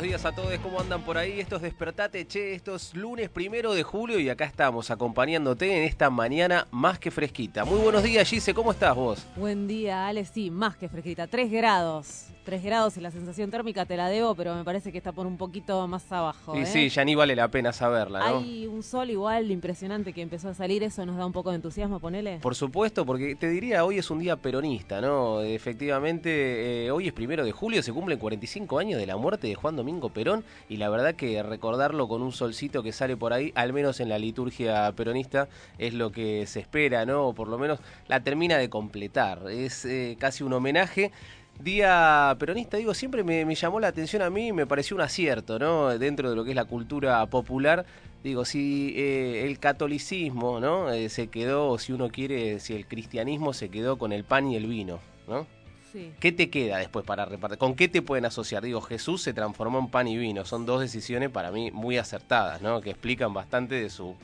Buenos días a todos, ¿cómo andan por ahí? Esto es Despertate, che, esto es lunes primero de julio y acá estamos acompañándote en esta mañana más que fresquita. Muy buenos días, Gise, ¿cómo estás vos? Buen día, Ale. Sí, más que fresquita. 3 grados. 3 grados y la sensación térmica te la debo, pero me parece que está por un poquito más abajo. Y ¿eh? sí, ya ni vale la pena saberla, ¿no? Hay un sol igual impresionante que empezó a salir. Eso nos da un poco de entusiasmo, ponele. Por supuesto, porque te diría, hoy es un día peronista, ¿no? Efectivamente, eh, hoy es primero de julio, se cumplen 45 años de la muerte de Juan Domingo Perón, y la verdad que recordarlo con un solcito que sale por ahí, al menos en la liturgia peronista, es lo que se espera, ¿no? O por lo menos la termina de completar. Es eh, casi un homenaje. Día peronista, digo, siempre me, me llamó la atención a mí y me pareció un acierto, ¿no? Dentro de lo que es la cultura popular. Digo, si eh, el catolicismo, ¿no? Eh, se quedó, si uno quiere, si el cristianismo se quedó con el pan y el vino, ¿no? Sí. ¿Qué te queda después para repartir? ¿Con qué te pueden asociar? Digo, Jesús se transformó en pan y vino. Son dos decisiones para mí muy acertadas, ¿no? Que explican bastante de su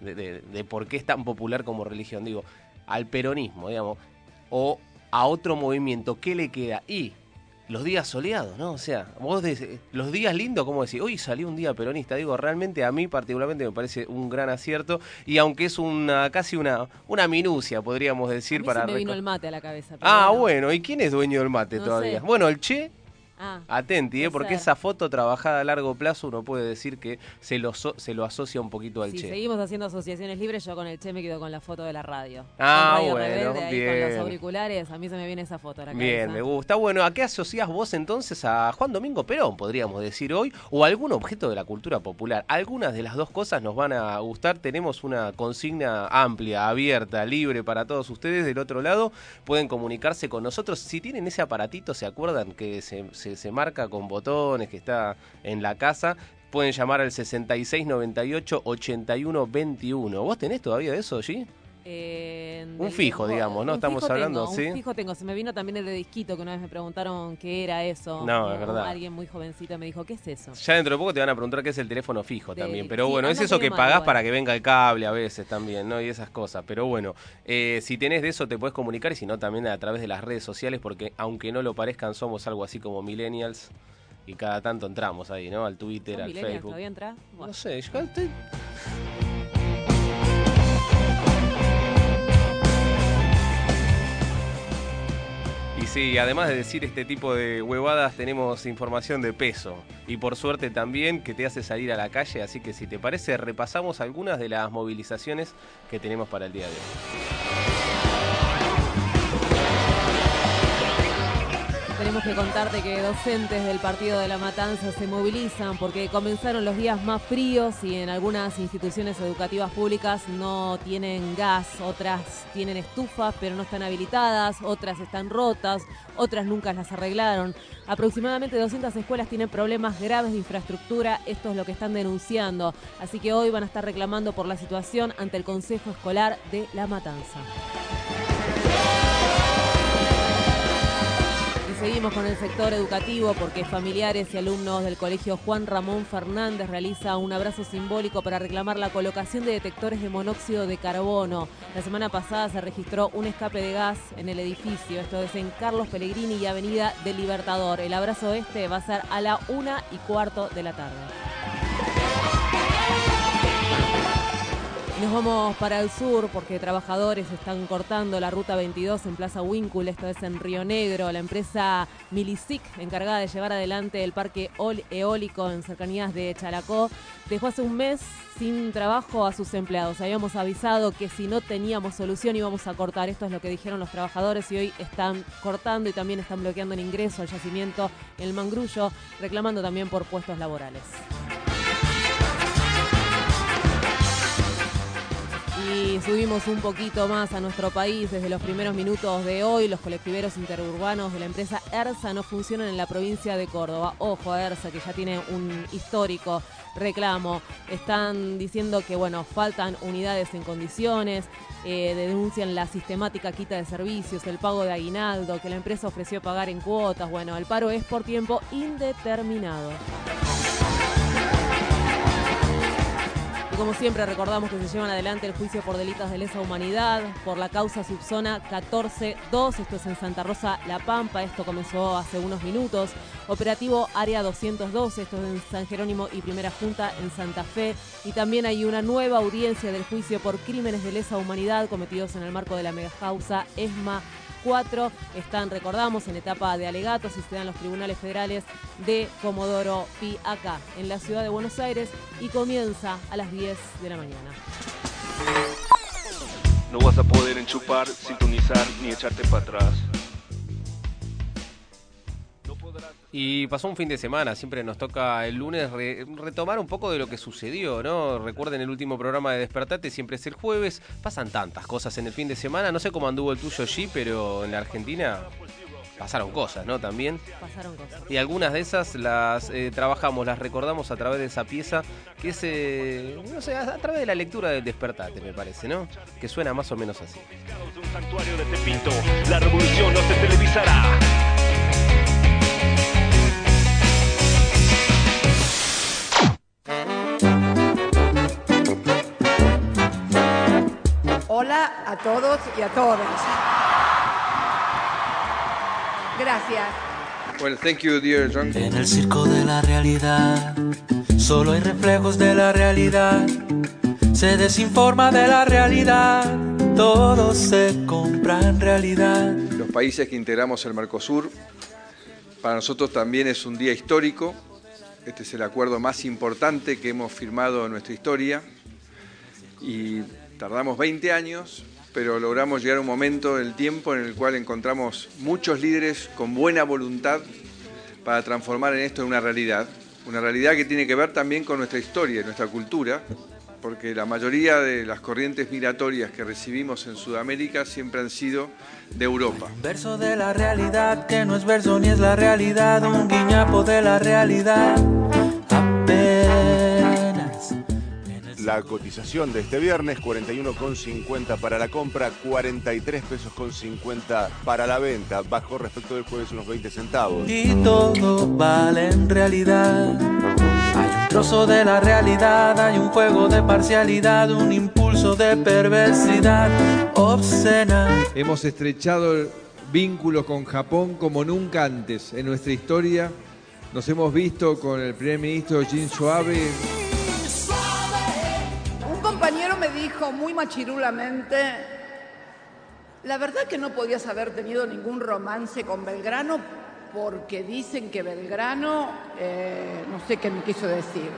de, de- de por qué es tan popular como religión. Digo, al peronismo, digamos, o a otro movimiento, ¿qué le queda? Y los días soleados, ¿no? O sea, vos de- los días lindos, como decir, hoy salió un día peronista, digo, realmente a mí particularmente me parece un gran acierto y aunque es una casi una una minucia, podríamos A decir mí para se me vino el mate a la cabeza. pero Ah, bueno, ¿y quién es dueño del mate No todavía? sé. Bueno, el Che, Ah, atenti, ¿eh? porque ser. esa foto trabajada a largo plazo uno puede decir que se lo, so- se lo asocia un poquito al si Che. seguimos haciendo asociaciones libres, yo con el Che me quedo con la foto de la radio. Ah, Radio bueno, Rebelde, ahí con bien. los auriculares, a mí se me viene esa foto a la Bien, cabeza. me gusta. Bueno, ¿a qué asociás vos entonces a Juan Domingo Perón, podríamos decir hoy, o algún objeto de la cultura popular? Algunas de las dos cosas nos van a gustar. Tenemos una consigna amplia, abierta, libre para todos ustedes. Del otro lado pueden comunicarse con nosotros. Si tienen ese aparatito, ¿se acuerdan que se, se- se marca con botones, que está en la casa? Pueden llamar al 6698 8121. ¿Vos tenés todavía de eso, allí? Eh, Un fijo, digamos, ¿no? Estamos hablando, tengo, ¿sí? Un fijo tengo. Se me vino también el de disquito, que una vez me preguntaron qué era eso. No, es verdad. Alguien muy jovencito me dijo, ¿qué es eso? Ya dentro de poco te van a preguntar qué es el teléfono fijo De- también. Pero sí, bueno, es eso que pagás igual. para que venga el cable a veces también, ¿no? Y esas cosas. Pero bueno, eh, si tenés de eso te puedes comunicar y si no también a través de las redes sociales porque aunque no lo parezcan somos algo así como millennials. y cada tanto entramos ahí, ¿no? Al Twitter, ¿Son al? Facebook. ¿Todavía entra? Bueno. No sé, yo estoy... sí, además de decir este tipo de huevadas, tenemos información de peso. Y por suerte también que te hace salir a la calle, así que si te parece, repasamos algunas de las movilizaciones que tenemos para el día de hoy. Tenemos que contarte que docentes del Partido de la Matanza se movilizan porque comenzaron los días más fríos y en algunas instituciones educativas públicas no tienen gas, otras tienen estufas pero no están habilitadas, otras están rotas, otras nunca las arreglaron. Aproximadamente 200 escuelas tienen problemas graves de infraestructura, esto es lo que están denunciando, así que hoy van a estar reclamando por la situación ante el Consejo Escolar de La Matanza. Seguimos con el sector educativo porque familiares y alumnos del colegio Juan Ramón Fernández realiza un abrazo simbólico para reclamar la colocación de detectores de monóxido de carbono. La semana pasada se registró un escape de gas en el edificio, esto es en Carlos Pellegrini y Avenida del Libertador. El abrazo este va a ser a la una y cuarto de la tarde. Nos vamos para el sur porque trabajadores están cortando la ruta 22 en Plaza Winkle, esto es en Río Negro. La empresa Milisic, encargada de llevar adelante el parque eólico en cercanías de Chalacó, dejó hace un mes sin trabajo a sus empleados. Habíamos avisado que si no teníamos solución íbamos a cortar. Esto es lo que dijeron los trabajadores y hoy están cortando y también están bloqueando el ingreso al yacimiento El Mangrullo, reclamando también por puestos laborales. Y subimos un poquito más a nuestro país desde los primeros minutos de hoy. Los colectiveros interurbanos de la empresa ERSA no funcionan en la provincia de Córdoba. Ojo a ERSA que ya tiene un histórico reclamo. Están diciendo que bueno, faltan unidades en condiciones, eh, denuncian la sistemática quita de servicios, el pago de aguinaldo, que la empresa ofreció pagar en cuotas. Bueno, el paro es por tiempo indeterminado. Como siempre recordamos que se llevan adelante el juicio por delitos de lesa humanidad por la causa subzona 14.2, esto es en Santa Rosa La Pampa, esto comenzó hace unos minutos. Operativo Área 212, esto es en San Jerónimo y Primera Junta en Santa Fe. Y también hay una nueva audiencia del juicio por crímenes de lesa humanidad cometidos en el marco de la megacausa ESMA 4 están, recordamos, en etapa de alegatos y se dan los tribunales federales de Comodoro Pi acá, en la ciudad de Buenos Aires, y comienza a las 10 de la mañana. No vas a poder enchupar, sintonizar ni echarte para atrás. Y pasó un fin de semana, siempre nos toca el lunes re- retomar un poco de lo que sucedió, ¿no? Recuerden el último programa de Despertate, siempre es el jueves. Pasan tantas cosas en el fin de semana, no sé cómo anduvo el tuyo allí, pero en la Argentina pasaron cosas, ¿no? También. Pasaron cosas. Y algunas de esas las eh, trabajamos, las recordamos a través de esa pieza, que es, eh, no sé, a, a través de la lectura del Despertate, me parece, ¿no? Que suena más o menos así. De un santuario de Tepito, la revolución no se televisará. Hola a todos y a todas. Gracias. Well, thank you, dear John. En el circo de la realidad, solo hay reflejos de la realidad. Se desinforma de la realidad, todo se compra en realidad. Los países que integramos el Mercosur, para nosotros también es un día histórico. Este es el acuerdo más importante que hemos firmado en nuestra historia. Y tardamos 20 años, pero logramos llegar a un momento del tiempo en el cual encontramos muchos líderes con buena voluntad para transformar en esto una realidad. Una realidad que tiene que ver también con nuestra historia nuestra cultura, porque la mayoría de las corrientes migratorias que recibimos en Sudamérica siempre han sido de Europa. Verso de la realidad que no es verso ni es la realidad, un guiñapo de la realidad. La cotización de este viernes, 41,50 para la compra, 43 pesos con 50 para la venta. Bajó respecto del jueves unos 20 centavos. Y todo vale en realidad. Hay un trozo de la realidad, hay un juego de parcialidad, un impulso de perversidad obscena. Hemos estrechado vínculos con Japón como nunca antes en nuestra historia Nos hemos visto con el primer ministro Shinzo Abe. Dijo muy machirulamente, la verdad que no podías haber tenido ningún romance con Belgrano porque dicen que Belgrano, eh, no sé qué me quiso decir.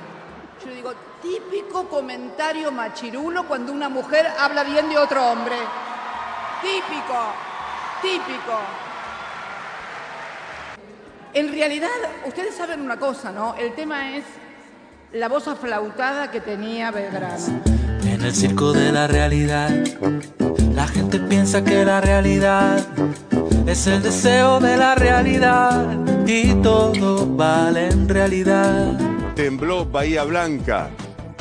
Yo digo, típico comentario machirulo cuando una mujer habla bien de otro hombre. Típico, típico. En realidad, ustedes saben una cosa, ¿no? El tema es la voz aflautada que tenía Belgrano. En el circo de la realidad, la gente piensa que la realidad es el deseo de la realidad y todo vale en realidad. Tembló Bahía Blanca.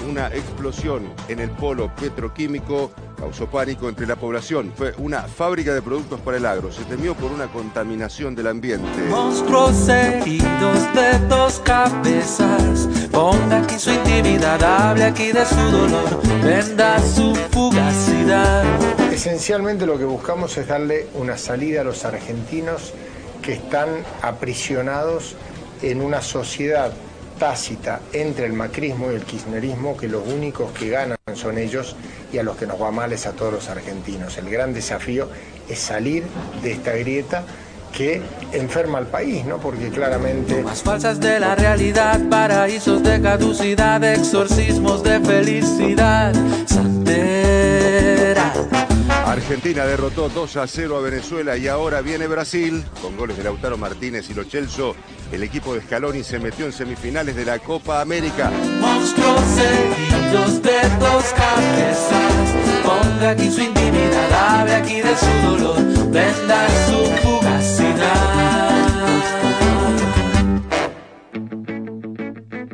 Una explosión en el polo petroquímico causó pánico entre la población. Fue una fábrica de productos para el agro. Se temió por una contaminación del ambiente. Monstruos heridos de dos cabezas. Ponga aquí su intimidad, hable aquí de su dolor, venda su fugacidad. Esencialmente lo que buscamos es darle una salida a los argentinos que están aprisionados en una sociedad tácita entre el macrismo y el kirchnerismo que los únicos que ganan son ellos y a los que nos va mal es a todos los argentinos. El gran desafío es salir de esta grieta que enferma al país, ¿no? Porque claramente... Falsas de la realidad, paraísos de caducidad, exorcismos de felicidad. Argentina derrotó 2 a 0 a Venezuela y ahora viene Brasil. Con goles de Lautaro Martínez y Lo Celso, el equipo de Scaloni se metió en semifinales de la Copa América. Monstruos heridos de dos cabezas. Ponga aquí su intimidad, hable aquí de su dolor, venda su fugacidad.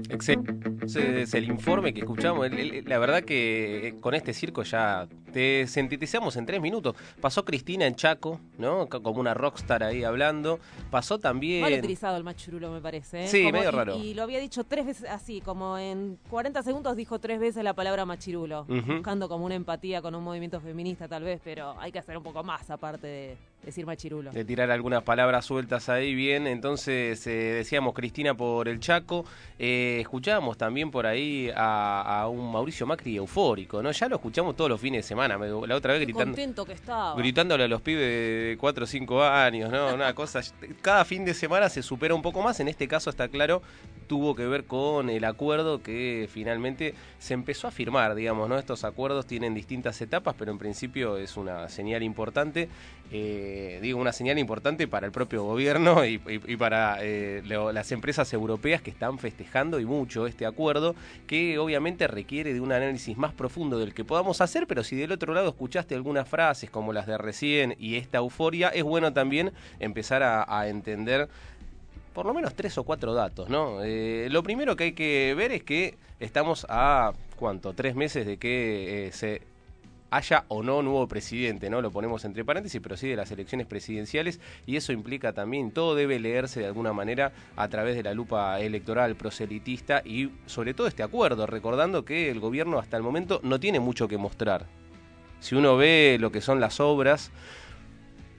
Ese es el informe que escuchamos. La verdad que eh, con este circo ya te sintetizamos en tres minutos. Pasó Cristina en Chaco, ¿no? Co- Como una rockstar ahí hablando. Pasó también... Mal utilizado el machurulo, me parece. ¿eh? Sí, Como- medio raro. Y lo había dicho tres veces así, como en 40 segundos dijo tres veces la palabra machirulo. Buscando como una empatía con un movimiento feminista, tal vez, pero hay que hacer un poco más aparte de decir machirulo. de tirar algunas palabras sueltas ahí bien. Entonces, eh, decíamos Cristina por el Chaco. Eh, escuchábamos también por ahí a, a un Mauricio Macri eufórico, ¿no? Ya lo escuchamos todos los fines de semana. La otra vez Qué gritando. contento que estaba. Gritándole a los pibes de 4 o 5 años, ¿no? Una cosa. Cada fin de semana se supera un poco más. En este caso, está claro, tuvo que ver con el acuerdo que finalmente se empezó a firmar, digamos, ¿no? Estos acuerdos tienen distintas etapas, pero en principio es una señal importante. eh, digo, una señal importante para el propio gobierno y, para eh, las empresas europeas que están festejando y mucho este acuerdo, que obviamente requiere de un análisis más profundo del que podamos hacer, pero si del otro lado escuchaste algunas frases como las de recién y esta euforia, es bueno también empezar a, entender por lo menos tres o cuatro datos, ¿no? Eh, lo primero que hay que ver es que estamos a, ¿cuánto? Tres meses de que eh, se haya o no nuevo presidente, ¿no? Lo ponemos entre paréntesis, pero sí de las elecciones presidenciales y eso implica también, todo debe leerse de alguna manera a través de la lupa electoral proselitista y sobre todo este acuerdo, recordando que el gobierno hasta el momento no tiene mucho que mostrar. Si uno ve lo que son las obras,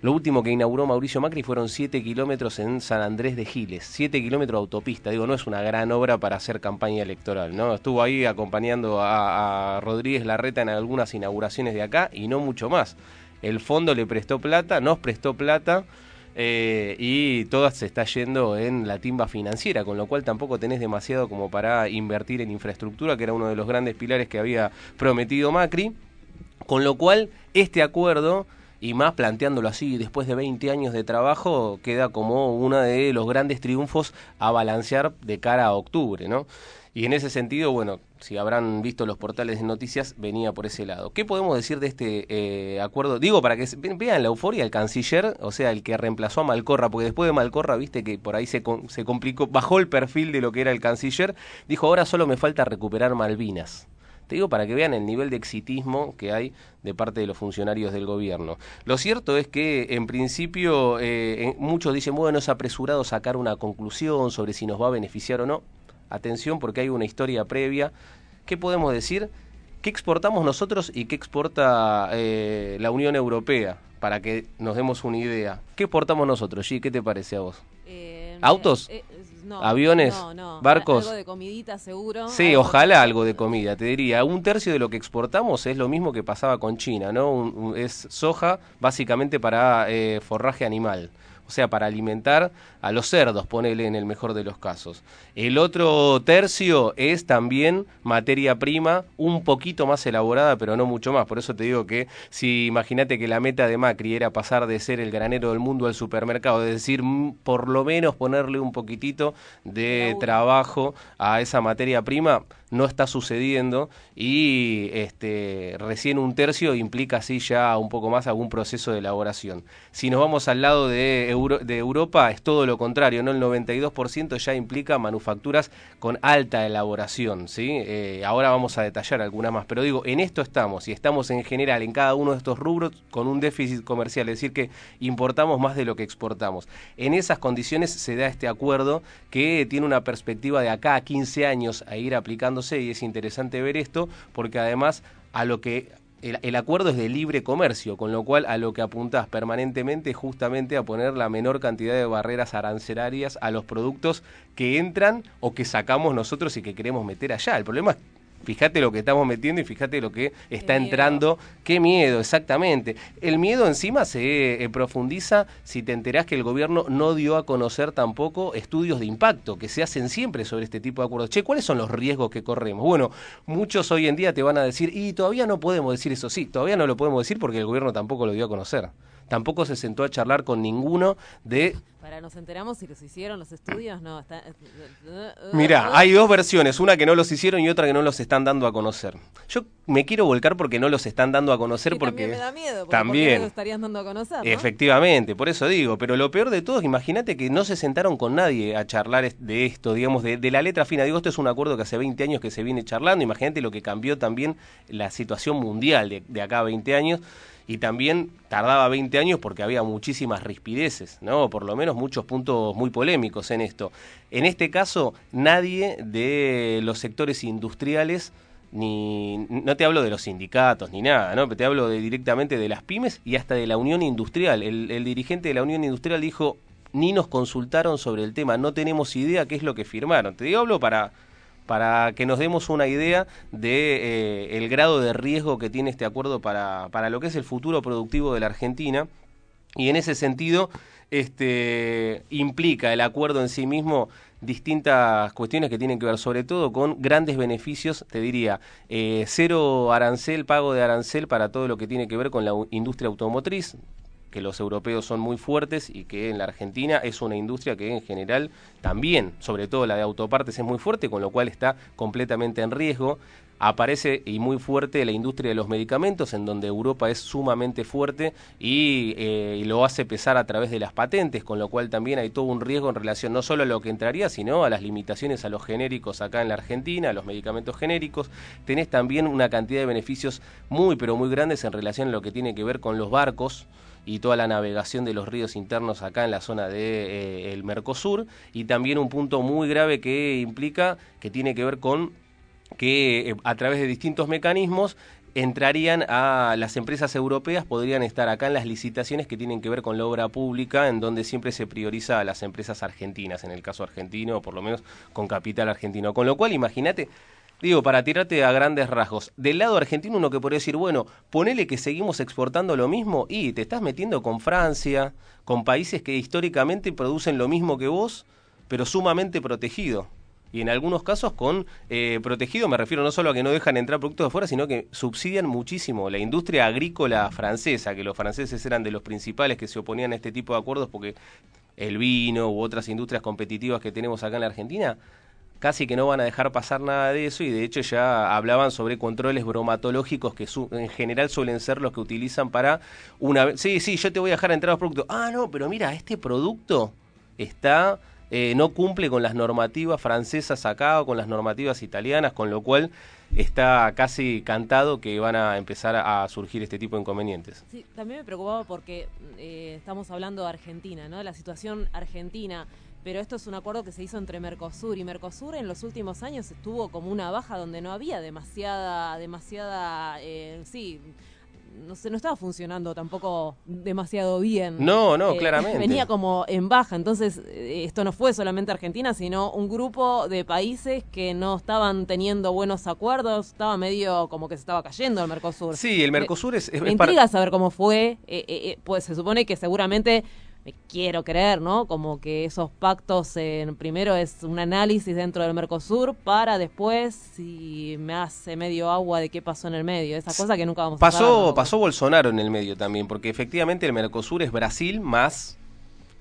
lo último que inauguró Mauricio Macri fueron 7 kilómetros en San Andrés de Giles, 7 kilómetros de autopista. Digo, no es una gran obra para hacer campaña electoral, ¿no? Estuvo ahí acompañando a, Rodríguez Larreta en algunas inauguraciones de acá y no mucho más. El fondo le prestó plata, nos prestó plata. eh, y toda se está yendo en la timba financiera, con lo cual tampoco tenés demasiado como para invertir en infraestructura, que era uno de los grandes pilares que había prometido Macri. Con lo cual, este acuerdo, y más planteándolo así, después de 20 años de trabajo, queda como uno de los grandes triunfos a balancear de cara a octubre, ¿no? Y en ese sentido, bueno, si habrán visto los portales de noticias, venía por ese lado. ¿Qué podemos decir de este eh, acuerdo? Digo, para que vean la euforia, el canciller, o sea, el que reemplazó a Malcorra, porque después de Malcorra, viste que por ahí se, se complicó, bajó el perfil de lo que era el canciller, dijo, ahora solo me falta recuperar Malvinas. Te digo para que vean el nivel de exitismo que hay de parte de los funcionarios del gobierno. Lo cierto es que, en principio, eh, muchos dicen, bueno, es apresurado sacar una conclusión sobre si nos va a beneficiar o no. Atención, porque hay una historia previa. ¿Qué podemos decir? ¿Qué exportamos nosotros y qué exporta eh, la Unión Europea? Para que nos demos una idea. ¿Qué exportamos nosotros, G? ¿Qué te parece a vos? Eh, ¿Autos? No, aviones, no, no. barcos. Algo de comidita seguro. Sí, algo- ojalá algo de comida, te diría. Un tercio de lo que exportamos es lo mismo que pasaba con China, ¿no? Un- un- es soja básicamente para eh, forraje animal. O sea, para alimentar a los cerdos, ponele en el mejor de los casos. El otro tercio es también materia prima, un poquito más elaborada, pero no mucho más. Por eso te digo que si imagínate que la meta de Macri era pasar de ser el granero del mundo al supermercado, es decir, por lo menos ponerle un poquitito de trabajo a esa materia prima, no está sucediendo y este recién un tercio implica así ya un poco más algún proceso de elaboración. Si nos vamos al lado de, De Europa es todo lo contrario, no el 92% ya implica manufacturas con alta elaboración, ¿sí? Eh, ahora vamos a detallar algunas más, pero digo, en esto estamos y estamos en general en cada uno de estos rubros con un déficit comercial, es decir que importamos más de lo que exportamos. En esas condiciones se da este acuerdo que tiene una perspectiva de acá a 15 años a ir aplicándose y es interesante ver esto porque además a lo que el, acuerdo es de libre comercio, con lo cual a lo que apuntás permanentemente es justamente a poner la menor cantidad de barreras arancelarias a los productos que entran o que sacamos nosotros y que queremos meter allá. El problema es Fíjate lo que estamos metiendo y fíjate lo que está entrando. Qué miedo, exactamente. El miedo encima se eh, profundiza si te enterás que el gobierno no dio a conocer tampoco estudios de impacto que se hacen siempre sobre este tipo de acuerdos. Che, ¿cuáles son los riesgos que corremos? Bueno, muchos hoy en día te van a decir, y todavía no podemos decir eso. Sí, todavía no lo podemos decir porque el gobierno tampoco lo dio a conocer. Tampoco se sentó a charlar con ninguno de Para, nos enteramos si los hicieron los estudios, no. Está, Mira, hay dos versiones, una que no los hicieron y otra que no los están dando a conocer. Yo me quiero volcar porque no los están dando a conocer Sí, porque también me da miedo. porque también. ¿por qué lo estarían dando a conocer, ¿no? Efectivamente, por eso digo, pero lo peor de todo es, imagínate que no se sentaron con nadie a charlar de esto, digamos, de, de la letra fina. Digo, esto es un acuerdo que hace 20 años que se viene charlando, imagínate lo que cambió también la situación mundial de, de acá a 20 años. Y también tardaba 20 años porque había muchísimas rispideces, ¿no? Por lo menos muchos puntos muy polémicos en esto. En este caso, nadie de los sectores industriales ni no te hablo de los sindicatos ni nada, ¿no? Te hablo de, directamente de las pymes y hasta de la Unión Industrial. El, el dirigente de la Unión Industrial dijo, ni nos consultaron sobre el tema, no tenemos idea qué es lo que firmaron. Te digo, hablo para, para que nos demos una idea de eh, el grado de riesgo que tiene este acuerdo para, para lo que es el futuro productivo de la Argentina. Y en ese sentido, este implica el acuerdo en sí mismo distintas cuestiones que tienen que ver sobre todo con grandes beneficios, te diría, eh, cero arancel, pago de arancel para todo lo que tiene que ver con la industria automotriz, que los europeos son muy fuertes y que en la Argentina es una industria que en general también, sobre todo la de autopartes, es muy fuerte, con lo cual está completamente en riesgo. Aparece y muy fuerte la industria de los medicamentos, en donde Europa es sumamente fuerte y, eh, y lo hace pesar a través de las patentes, con lo cual también hay todo un riesgo en relación no solo a lo que entraría, sino a las limitaciones a los genéricos acá en la Argentina, a los medicamentos genéricos. Tenés también una cantidad de beneficios muy, pero muy grandes en relación a lo que tiene que ver con los barcos y toda la navegación de los ríos internos acá en la zona de eh, Mercosur y también un punto muy grave que implica que tiene que ver con que eh, a través de distintos mecanismos entrarían a las empresas europeas, podrían estar acá en las licitaciones que tienen que ver con la obra pública, en donde siempre se prioriza a las empresas argentinas, en el caso argentino, o por lo menos con capital argentino. Con lo cual, imagínate, digo, para tirarte a grandes rasgos, del lado argentino uno que podría decir, bueno, ponele que seguimos exportando lo mismo y te estás metiendo con Francia, con países que históricamente producen lo mismo que vos, pero sumamente protegido. Y en algunos casos con eh, protegido me refiero no solo a que no dejan entrar productos de fuera, sino que subsidian muchísimo la industria agrícola francesa, que los franceses eran de los principales que se oponían a este tipo de acuerdos porque el vino u otras industrias competitivas que tenemos acá en la Argentina casi que no van a dejar pasar nada de eso y de hecho ya hablaban sobre controles bromatológicos que su- en general suelen ser los que utilizan para una vez, sí, sí, yo te voy a dejar entrar los productos. Ah, no, pero mira, este producto está eh, no cumple con las normativas francesas acá o con las normativas italianas, con lo cual está casi cantado que van a empezar a surgir este tipo de inconvenientes. Sí, también me preocupaba porque eh, estamos hablando de Argentina, ¿no? La situación argentina. Pero esto es un acuerdo que se hizo entre Mercosur y Mercosur en los últimos años estuvo como una baja donde no había demasiada, demasiada, eh, sí, no sé, no estaba funcionando tampoco demasiado bien. No, no, claramente. Venía como en baja, entonces eh, esto no fue solamente Argentina, sino un grupo de países que no estaban teniendo buenos acuerdos, estaba medio como que se estaba cayendo el Mercosur. Sí, el Mercosur es... es Me intriga saber cómo fue, eh, eh, eh, pues se supone que seguramente me quiero creer, ¿no? Como que esos pactos, en, primero es un análisis dentro del Mercosur para después, si me hace medio agua de qué pasó en el medio, esa cosa que nunca vamos a saber. Tampoco. pasó Bolsonaro en el medio también, porque efectivamente el Mercosur es Brasil más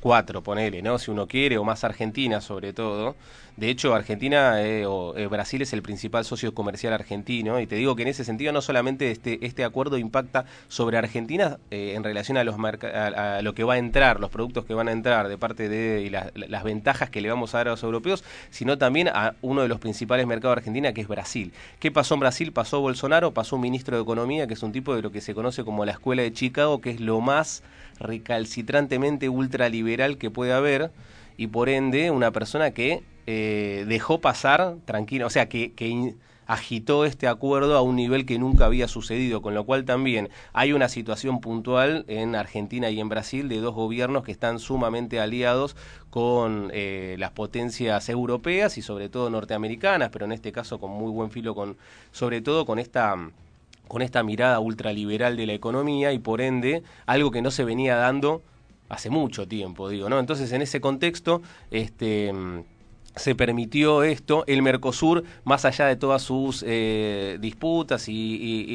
cuatro, ponele, ¿no? Si uno quiere, o más Argentina sobre todo. De hecho, Argentina eh, o eh, Brasil es el principal socio comercial argentino, y te digo que en ese sentido no solamente este, este acuerdo impacta sobre Argentina eh, en relación a, los lo que va a entrar, los productos que van a entrar de parte de y la- la- las ventajas que le vamos a dar a los europeos, sino también a uno de los principales mercados de Argentina, que es Brasil. ¿Qué pasó en Brasil? Pasó Bolsonaro, pasó un ministro de Economía, que es un tipo de lo que se conoce como la Escuela de Chicago, que es lo más recalcitrantemente ultraliberal que puede haber, y por ende una persona que eh, dejó pasar tranquilo, o sea, que, agitó este acuerdo a un nivel que nunca había sucedido, con lo cual también hay una situación puntual en Argentina y en Brasil de dos gobiernos que están sumamente aliados con eh, las potencias europeas y sobre todo norteamericanas, pero en este caso con muy buen filo con, sobre todo con esta con esta mirada ultraliberal de la economía y por ende algo que no se venía dando hace mucho tiempo, digo, ¿no? Entonces, en ese contexto, este se permitió esto, el Mercosur, más allá de todas sus eh, disputas y, y-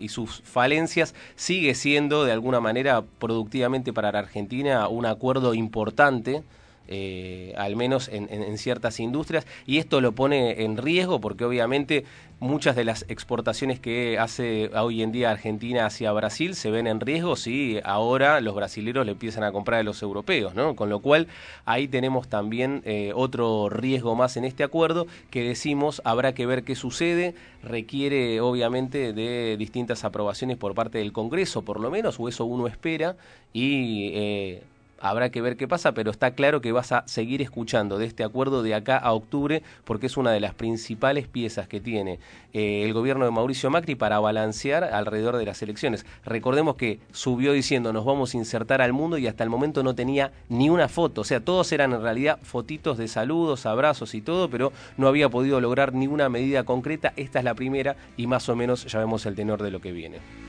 y- y sus falencias, sigue siendo de alguna manera productivamente para la Argentina un acuerdo importante. Eh, al menos en, ciertas industrias, y esto lo pone en riesgo porque obviamente muchas de las exportaciones que hace hoy en día Argentina hacia Brasil se ven en riesgo si ahora los brasileros le empiezan a comprar a los europeos, ¿no? Con lo cual ahí tenemos también eh, otro riesgo más en este acuerdo que decimos habrá que ver qué sucede, requiere obviamente de distintas aprobaciones por parte del Congreso, por lo menos, o eso uno espera, y eh, habrá que ver qué pasa, pero está claro que vas a seguir escuchando de este acuerdo de acá a octubre, porque es una de las principales piezas que tiene eh, el gobierno de Mauricio Macri para balancear alrededor de las elecciones. Recordemos que subió diciendo nos vamos a insertar al mundo y hasta el momento no tenía ni una foto, o sea, todos eran en realidad fotitos de saludos, abrazos y todo, pero no había podido lograr ninguna medida concreta. Esta es la primera y más o menos ya vemos el tenor de lo que viene.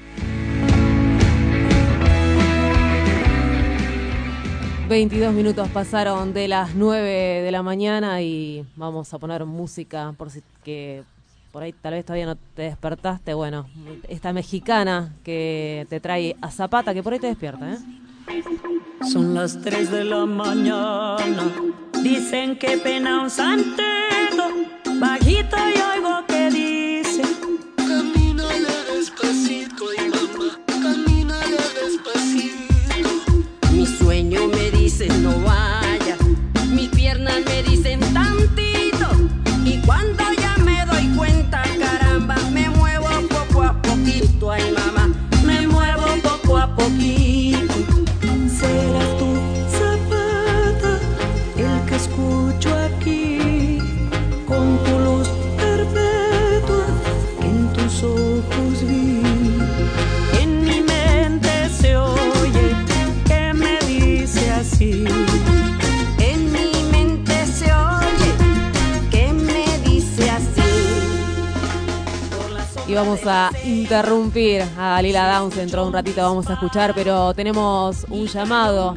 22 minutos pasaron de las 9 de la mañana y vamos a poner música por si que por ahí tal vez todavía no te despertaste. Bueno, esta mexicana que te trae a Zapata, que por ahí te despierta, ¿eh? Son las 3 de la mañana. Dicen que pena un santero. Bajito y oigo vamos a interrumpir a Lila Downs dentro de un ratito, vamos a escuchar, pero tenemos un llamado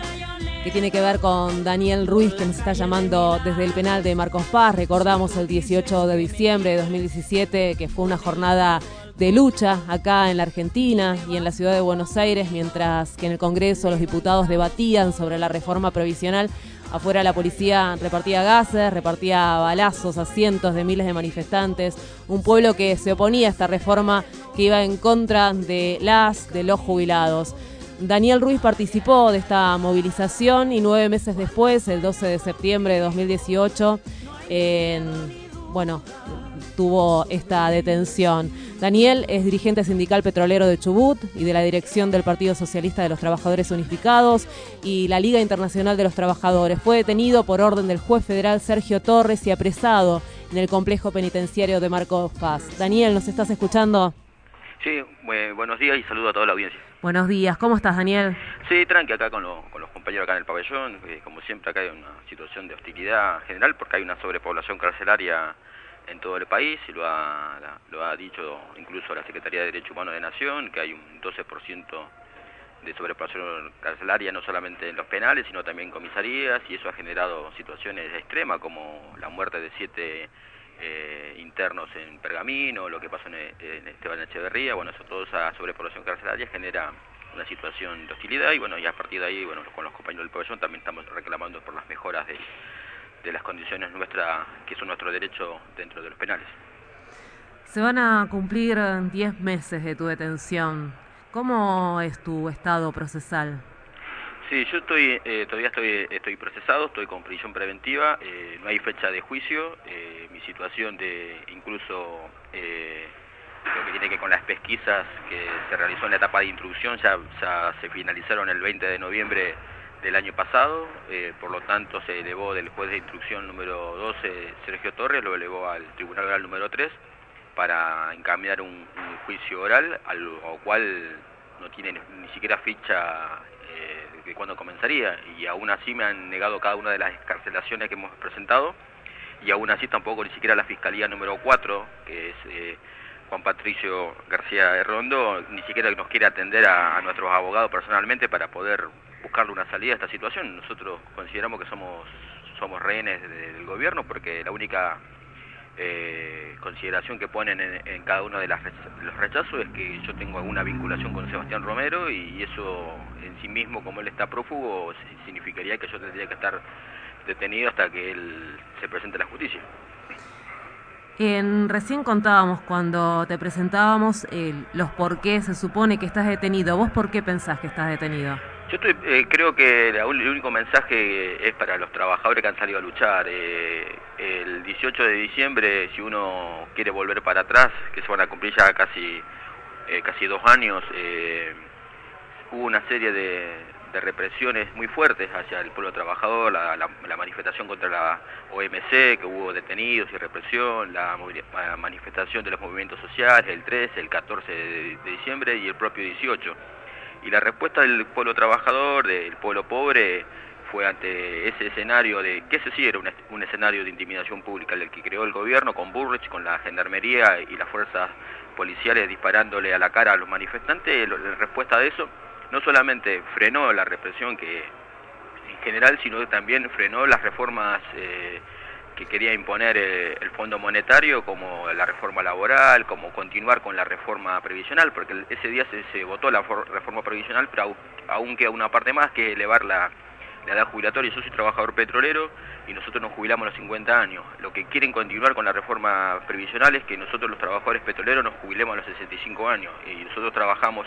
que tiene que ver con Daniel Ruiz, que nos está llamando desde el penal de Marcos Paz. Recordamos el 18 de diciembre de 2017, que fue una jornada de lucha acá en la Argentina y en la ciudad de Buenos Aires, mientras que en el Congreso los diputados debatían sobre la reforma previsional. Afuera la policía repartía gases, repartía balazos a cientos de miles de manifestantes. Un pueblo que se oponía a esta reforma que iba en contra de las, de los jubilados. Daniel Ruiz participó de esta movilización y nueve meses después, el 12 de septiembre de 2018, en, bueno, tuvo esta detención. Daniel es dirigente sindical petrolero de Chubut y de la dirección del Partido Socialista de los Trabajadores Unificados y la Liga Internacional de los Trabajadores. Fue detenido por orden del juez federal Sergio Torres y apresado en el complejo penitenciario de Marcos Paz. Daniel, ¿nos estás escuchando? Sí, bu- buenos días y saludo a toda la audiencia. Buenos días, ¿cómo estás, Daniel? Sí, tranqui acá con, lo- con los compañeros acá en el pabellón. eh, como siempre acá hay una situación de hostilidad general porque hay una sobrepoblación carcelaria en todo el país y lo ha, lo ha dicho incluso la Secretaría de Derechos Humanos de Nación, que hay un 12% de sobrepoblación carcelaria no solamente en los penales, sino también en comisarías y eso ha generado situaciones extremas como la muerte de siete eh, internos en Pergamino, lo que pasó en, en Esteban Echeverría, bueno, eso toda esa sobrepoblación carcelaria genera una situación de hostilidad y bueno, y a partir de ahí, bueno, con los compañeros del pabellón también estamos reclamando por las mejoras de, de las condiciones nuestras, que son nuestro derecho dentro de los penales. Se van a cumplir 10 meses de tu detención. ¿Cómo es tu estado procesal? Sí, yo estoy, eh, todavía estoy, estoy procesado, estoy con prisión preventiva, eh, no hay fecha de juicio, eh, mi situación de incluso eh, lo que tiene que ver con las pesquisas que se realizó en la etapa de introducción ya, ya se finalizaron el 20 de noviembre del año pasado, eh, por lo tanto se elevó del juez de instrucción número 12, Sergio Torres, lo elevó al Tribunal Oral número 3 para encaminar un, juicio oral, al, al cual no tiene ni, siquiera ficha eh, de cuándo comenzaría, y aún así me han negado cada una de las escarcelaciones que hemos presentado, y aún así tampoco ni siquiera la Fiscalía número 4, que es eh, Juan Patricio García Herrondo, ni siquiera nos quiere atender a nuestros abogados personalmente para poder buscarle una salida a esta situación. Nosotros consideramos que somos, somos rehenes de- del gobierno porque la única eh, consideración que ponen en, en cada uno de, las los rechazos es que yo tengo alguna vinculación con Sebastián Romero y eso en sí mismo, como él está prófugo, si- significaría que yo tendría que estar detenido hasta que él se presente a la justicia. En, recién contábamos cuando te presentábamos eh, los por qué se supone que estás detenido. ¿Vos por qué pensás que estás detenido? Yo estoy, eh, creo que el único mensaje es para los trabajadores que han salido a luchar. Eh, el 18 de diciembre, si uno quiere volver para atrás, que se van a cumplir ya casi, eh, casi dos años, eh, hubo una serie de, represiones muy fuertes hacia el pueblo trabajador, la, manifestación contra la OMC, que hubo detenidos y represión, la, la manifestación de los movimientos sociales, el 13, el 14 de, de diciembre y el propio 18. Y la respuesta del pueblo trabajador, del pueblo pobre, fue ante ese escenario de, que ese sí era un, es- un escenario de intimidación pública, el que creó el gobierno con Burrich, con la gendarmería y las fuerzas policiales disparándole a la cara a los manifestantes, en respuesta de eso, no solamente frenó la represión que en general, sino que también frenó las reformas eh, que quería imponer eh, el Fondo Monetario, como la reforma laboral, como continuar con la reforma previsional, porque ese día se, se votó la for- reforma previsional, pero aún queda una parte más que elevar la, edad jubilatoria. Yo soy trabajador petrolero y nosotros nos jubilamos a los 50 años. Lo que quieren continuar con la reforma previsional es que nosotros los trabajadores petroleros nos jubilemos a los 65 años y nosotros trabajamos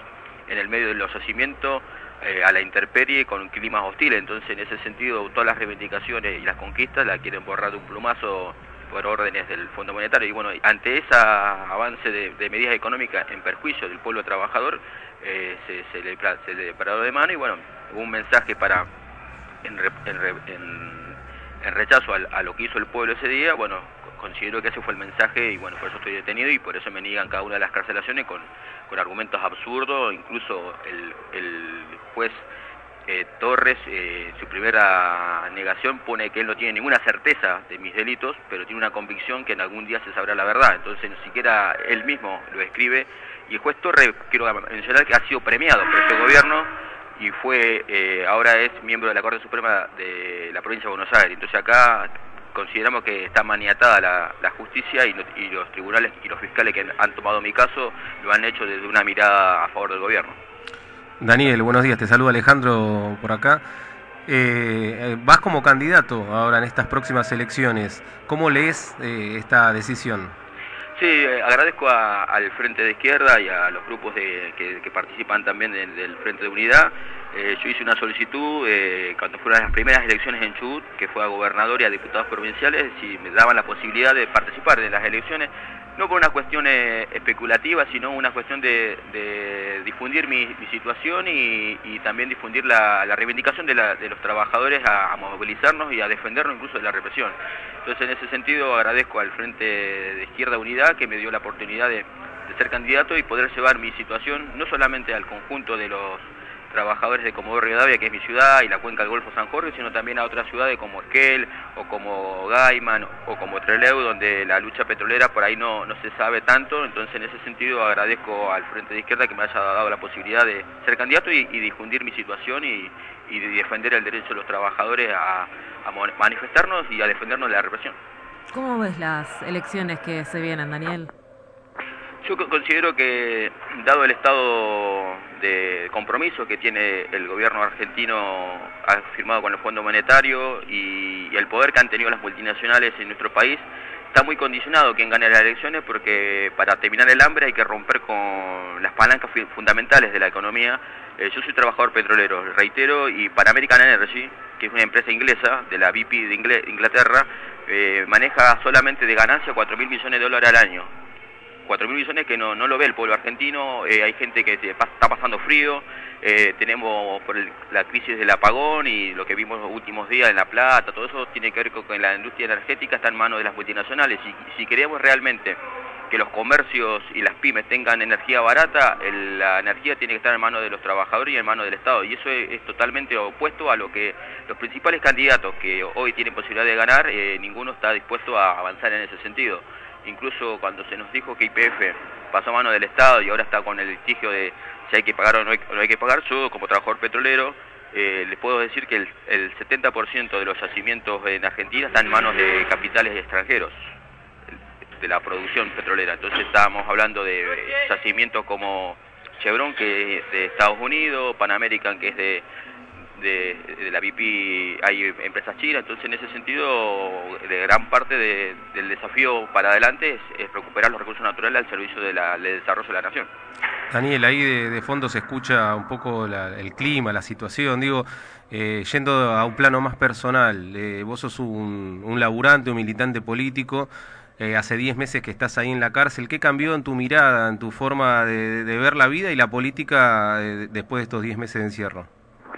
en el medio de los yacimientos eh, a la intemperie con climas hostiles. Entonces, en ese sentido, todas las reivindicaciones y las conquistas las quieren borrar de un plumazo por órdenes del Fondo Monetario. Y bueno, ante ese avance de, medidas económicas en perjuicio del pueblo trabajador, eh, se, se le, se le paró de mano y bueno, hubo un mensaje para en, re- en re- en- rechazo al- a, lo que hizo el pueblo ese día, bueno, co- considero que ese fue el mensaje y bueno, por eso estoy detenido y por eso me niegan cada una de las carcelaciones con, con argumentos absurdos, incluso el, juez eh, Torres, eh, su primera negación pone que él no tiene ninguna certeza de mis delitos, pero tiene una convicción que en algún día se sabrá la verdad, entonces ni siquiera él mismo lo escribe y el juez Torres, quiero mencionar que ha sido premiado por este gobierno y fue eh, ahora es miembro de la Corte Suprema de la provincia de Buenos Aires. Entonces acá consideramos que está maniatada la, la justicia y, y los tribunales y los fiscales que han tomado mi caso lo han hecho desde una mirada a favor del gobierno. Daniel, buenos días, te saluda Alejandro por acá. Eh, eh, vas como candidato ahora en estas próximas elecciones. ¿Cómo lees eh, esta decisión? Sí, eh, agradezco al Frente de Izquierda y a los grupos de- que, participan también del, del Frente de Unidad. Eh, yo hice una solicitud eh, cuando fueron las primeras elecciones en Chubut, que fue a gobernador y a diputados provinciales, si me daban la posibilidad de participar de las elecciones, no por una cuestión eh, especulativa, sino una cuestión de, difundir mi, situación y, también difundir la, la reivindicación de, los trabajadores a, movilizarnos y a defendernos incluso de la represión. Entonces, en ese sentido, agradezco al Frente de Izquierda Unidad que me dio la oportunidad de ser candidato y poder llevar mi situación no solamente al conjunto de los trabajadores de Comodoro Rivadavia, que es mi ciudad, y la cuenca del Golfo San Jorge, sino también a otras ciudades como Esquel, o como Gaiman, o como Trelew, donde la lucha petrolera por ahí no, no se sabe tanto. Entonces, en ese sentido, agradezco al Frente de Izquierda que me haya dado la posibilidad de ser candidato y, difundir mi situación y, y de defender el derecho de los trabajadores a manifestarnos y a defendernos de la represión. ¿Cómo ves las elecciones que se vienen, Daniel? Yo considero que, dado el estado de compromiso que tiene el gobierno argentino ha firmado con el Fondo Monetario y, el poder que han tenido las multinacionales en nuestro país, está muy condicionado quien gane las elecciones porque para terminar el hambre hay que romper con las palancas fundamentales de la economía. Eh, yo soy trabajador petrolero, reitero, y para American Energy, que es una empresa inglesa de la BP de Inglaterra, eh, maneja solamente de ganancia 4 mil millones de dólares al año 4 mil millones que no, no lo ve el pueblo argentino, eh, hay gente que está pasando frío, eh, tenemos por la crisis del apagón y lo que vimos los últimos días en La Plata, todo eso tiene que ver con que la industria energética está en manos de las multinacionales y si queremos realmente que los comercios y las pymes tengan energía barata, la energía tiene que estar en manos de los trabajadores y en manos del Estado. Y eso es, totalmente opuesto a lo que los principales candidatos que hoy tienen posibilidad de ganar, eh, ninguno está dispuesto a avanzar en ese sentido incluso cuando se nos dijo que IPF pasó a mano del Estado y ahora está con el litigio de si hay que pagar o no hay, que pagar, yo como trabajador petrolero eh, les puedo decir que el, el 70% de los yacimientos en Argentina están en manos de capitales extranjeros de la producción petrolera. Entonces estábamos hablando de yacimientos como Chevron, que es de Estados Unidos, Pan American, que es de de, la BP hay empresas chinas, entonces en ese sentido de gran parte del desafío para adelante es, recuperar los recursos naturales al servicio de del desarrollo de la nación. Daniel, ahí de, fondo se escucha un poco el clima, la situación, digo, eh, yendo a un plano más personal, eh, vos sos un, laburante, un militante político, eh, hace 10 meses que estás ahí en la cárcel, ¿qué cambió en tu mirada, en tu forma de, ver la vida y la política después de estos 10 meses de encierro?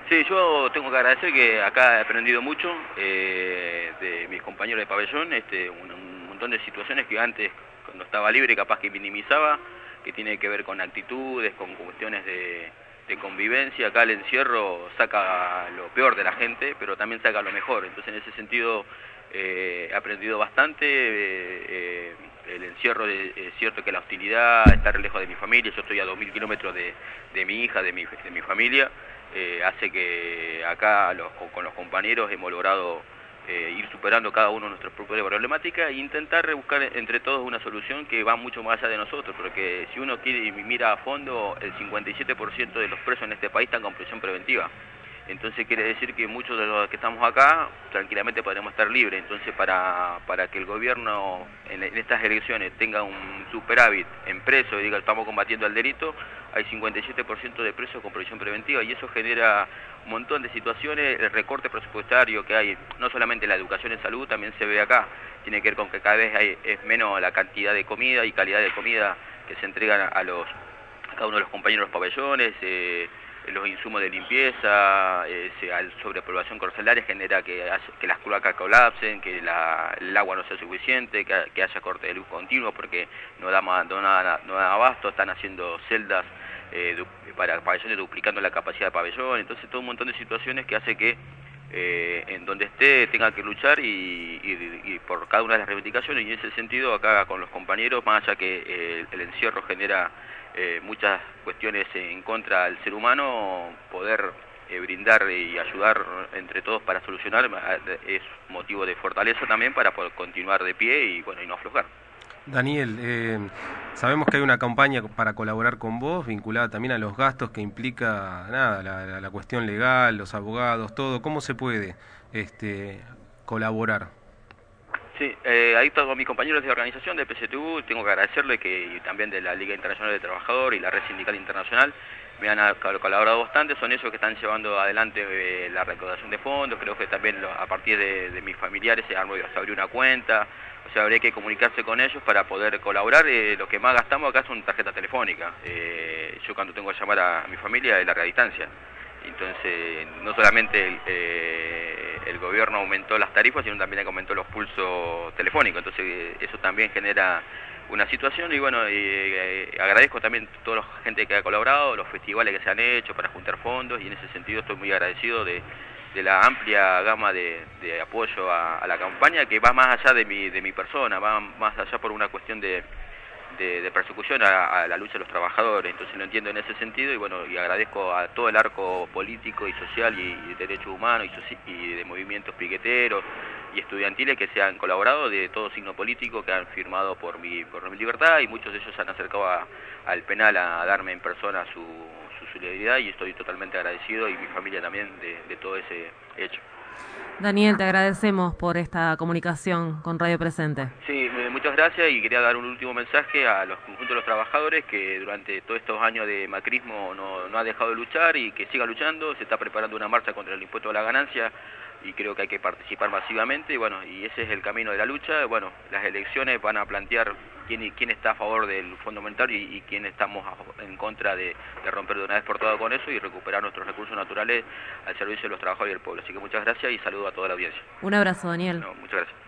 Sí, yo tengo que agradecer que acá he aprendido mucho eh, de mis compañeros de pabellón, este, un, montón de situaciones que antes, cuando estaba libre, capaz que minimizaba, que tiene que ver con actitudes, con cuestiones de, convivencia. Acá el encierro saca lo peor de la gente, pero también saca lo mejor. Entonces, en ese sentido, eh, he aprendido bastante. Eh, el encierro, es cierto que la hostilidad, estar lejos de mi familia, yo estoy a 2.000 kilómetros de, de mi hija, de mi, de mi familia. Eh, hace que acá con los compañeros hemos logrado eh, ir superando cada uno nuestros propias problemáticas e intentar buscar entre todos una solución que va mucho más allá de nosotros, porque si uno quiere y mira a fondo, el 57% de los presos en este país están con prisión preventiva. Entonces quiere decir que muchos de los que estamos acá tranquilamente podremos estar libres. Entonces para, para que el gobierno en, estas elecciones tenga un superávit en presos y diga estamos combatiendo el delito, hay 57% de presos con provisión preventiva y eso genera un montón de situaciones, el recorte presupuestario que hay, no solamente la educación en salud, también se ve acá, tiene que ver con que cada vez hay, es menos la cantidad de comida y calidad de comida que se entregan a los cada uno de los compañeros de los pabellones, eh, los insumos de limpieza, eh, sobrepoblación carcelaria genera que, las cloacas colapsen, que el agua no sea suficiente, que, haya corte de luz continuo porque no da, no, no da abasto, están haciendo celdas eh, para pabellones duplicando la capacidad de pabellón, entonces todo un montón de situaciones que hace que eh, en donde esté tenga que luchar y, por cada una de las reivindicaciones y en ese sentido acá con los compañeros, más allá que el encierro genera eh, muchas cuestiones en contra del ser humano, poder eh, brindar y ayudar entre todos para solucionar es motivo de fortaleza también para poder continuar de pie y bueno y no aflojar. Daniel, eh, sabemos que hay una campaña para colaborar con vos, vinculada también a los gastos que implica nada, la, la cuestión legal, los abogados, todo. ¿Cómo se puede este, colaborar? Sí, eh, ahí todos mis compañeros de organización de PSTU, tengo que agradecerle que y también de la Liga Internacional de Trabajador y la Red Sindical Internacional me han colaborado bastante, son ellos que están llevando adelante eh, la recaudación de fondos, creo que también a partir de, mis familiares se, abrió una cuenta, o sea, habría que comunicarse con ellos para poder colaborar, eh, lo que más gastamos acá son tarjetas telefónicas, eh, yo cuando tengo que llamar a mi familia es larga distancia, entonces no solamente el gobierno aumentó las tarifas, sino también aumentó los pulsos telefónicos. Entonces eso también genera una situación y bueno, y, eh, agradezco también a toda la gente que ha colaborado, los festivales que se han hecho para juntar fondos y en ese sentido estoy muy agradecido de, de la amplia gama de, de apoyo a, a la campaña que va más allá de mi, de mi persona, va más allá por una cuestión de, de, persecución a, la lucha de los trabajadores, entonces lo entiendo en ese sentido y bueno, y agradezco a todo el arco político y social y, de derechos humanos y, y de movimientos piqueteros y estudiantiles que se han colaborado de todo signo político, que han firmado por mi, por mi libertad y muchos de ellos se han acercado a- al penal a darme en persona su, su solidaridad y estoy totalmente agradecido y mi familia también de todo ese hecho. Daniel, te agradecemos por esta comunicación con Radio Presente. Sí, muchas gracias y quería dar un último mensaje a los conjuntos de los trabajadores que durante todos estos años de macrismo no, no ha dejado de luchar y que siga luchando, se está preparando una marcha contra el impuesto a la ganancia y creo que hay que participar masivamente y bueno, y ese es el camino de la lucha, bueno, las elecciones van a plantear quién, quién está a favor del Fondo Monetario y, y quién estamos a- en contra de, de romper de una vez por todas con eso y recuperar nuestros recursos naturales al servicio de los trabajadores y del pueblo. Así que muchas gracias y saludo a toda la audiencia. Un abrazo, Daniel. No, muchas gracias.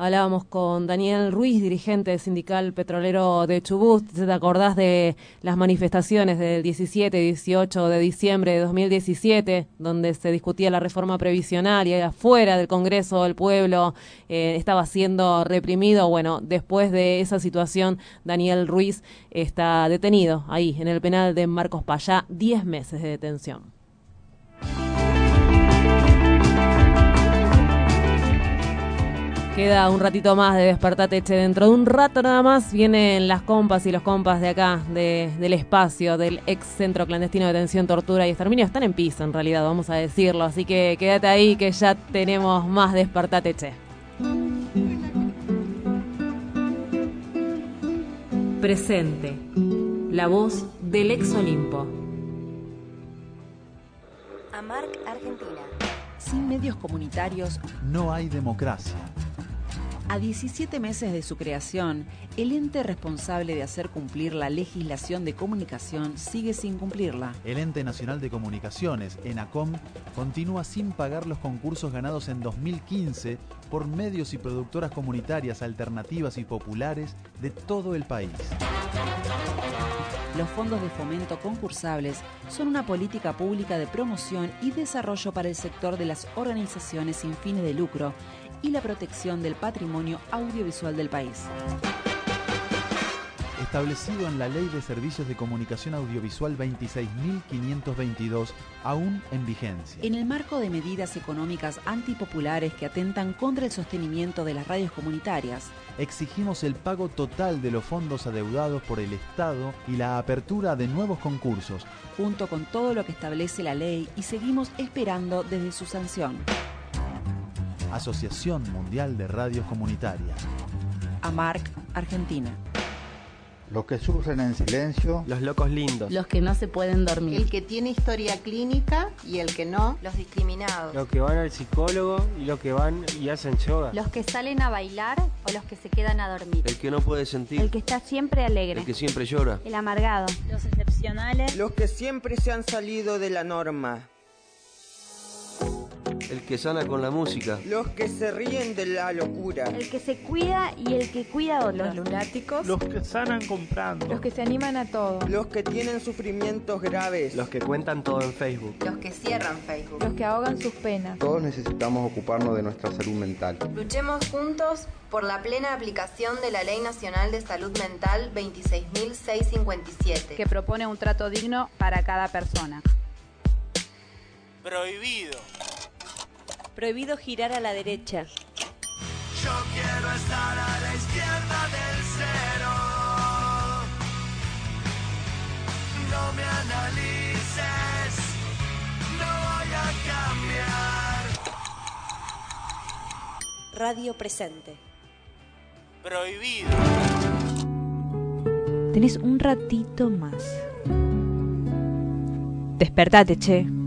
Hablábamos con Daniel Ruiz, dirigente sindical petrolero de Chubut. ¿Te acordás de las manifestaciones del 17 y 18 de diciembre de 2017, donde se discutía la reforma previsional y afuera del Congreso el pueblo eh, estaba siendo reprimido? Bueno, después de esa situación, Daniel Ruiz está detenido ahí, en el penal de Marcos Payá, 10 meses de detención. Queda un ratito más de Despertate Che. Dentro de un rato nada más vienen las compas y los compas de acá, de- del espacio, del ex centro clandestino de detención, tortura y exterminio. Están en piso, en realidad, vamos a decirlo. Así que quédate ahí que ya tenemos más Despertate Che. Presente. La voz del ex Olimpo. AMARC Argentina. Sin medios comunitarios, No hay democracia. A 17 meses de su creación, el ente responsable de hacer cumplir la legislación de comunicación sigue sin cumplirla. El Ente Nacional de Comunicaciones, ENACOM, continúa sin pagar los concursos ganados en 2015 por medios y productoras comunitarias alternativas y populares de todo el país. Los fondos de fomento concursables son una política pública de promoción y desarrollo para el sector de las organizaciones sin fines de lucro y la protección del patrimonio audiovisual del país. Establecido en la Ley de Servicios de Comunicación Audiovisual 26.522, aún en vigencia. En el marco de medidas económicas antipopulares que atentan contra el sostenimiento de las radios comunitarias, Exigimos el pago total de los fondos adeudados por el Estado y la apertura de nuevos concursos. junto con todo lo que establece la ley, y seguimos esperando desde su sanción. Asociación Mundial de Radios Comunitarias. AMARC, Argentina. Los que sufren en silencio. Los locos lindos. Los que no se pueden dormir. El que tiene historia clínica y el que no. Los discriminados. Los que van al psicólogo y los que van y hacen yoga. Los que salen a bailar o los que se quedan a dormir. El que no puede sentir. El que está siempre alegre. El que siempre llora. El amargado. Los excepcionales. Los que siempre se han salido de la norma. El que sana con la música. Los que se ríen de la locura. El que se cuida y el que cuida a otros. Los lunáticos. Los que sanan comprando. Los que se animan a todo. Los que tienen sufrimientos graves. Los que cuentan todo en Facebook. Los que cierran Facebook. Los que ahogan sus penas. Todos necesitamos ocuparnos de nuestra salud mental. Luchemos juntos por la plena aplicación de la Ley Nacional de Salud Mental 26.657. Que propone un trato digno para cada persona. Prohibido. Prohibido girar a la derecha. Yo quiero estar a la izquierda del cero. No me analices, no voy a cambiar. Radio presente. Prohibido. Tenés un ratito más. Despertate, che.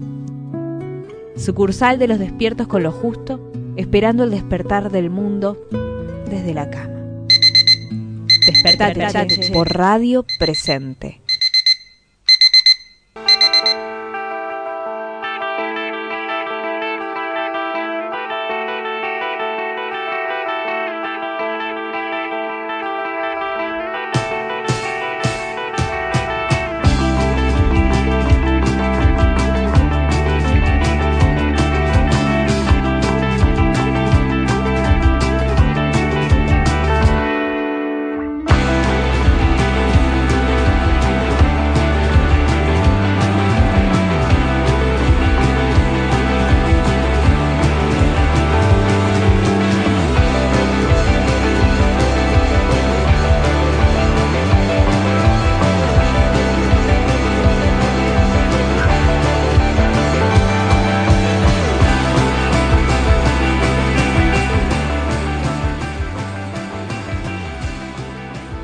Sucursal de los despiertos con lo justo, esperando el despertar del mundo desde la cama. Despertate, por radio presente.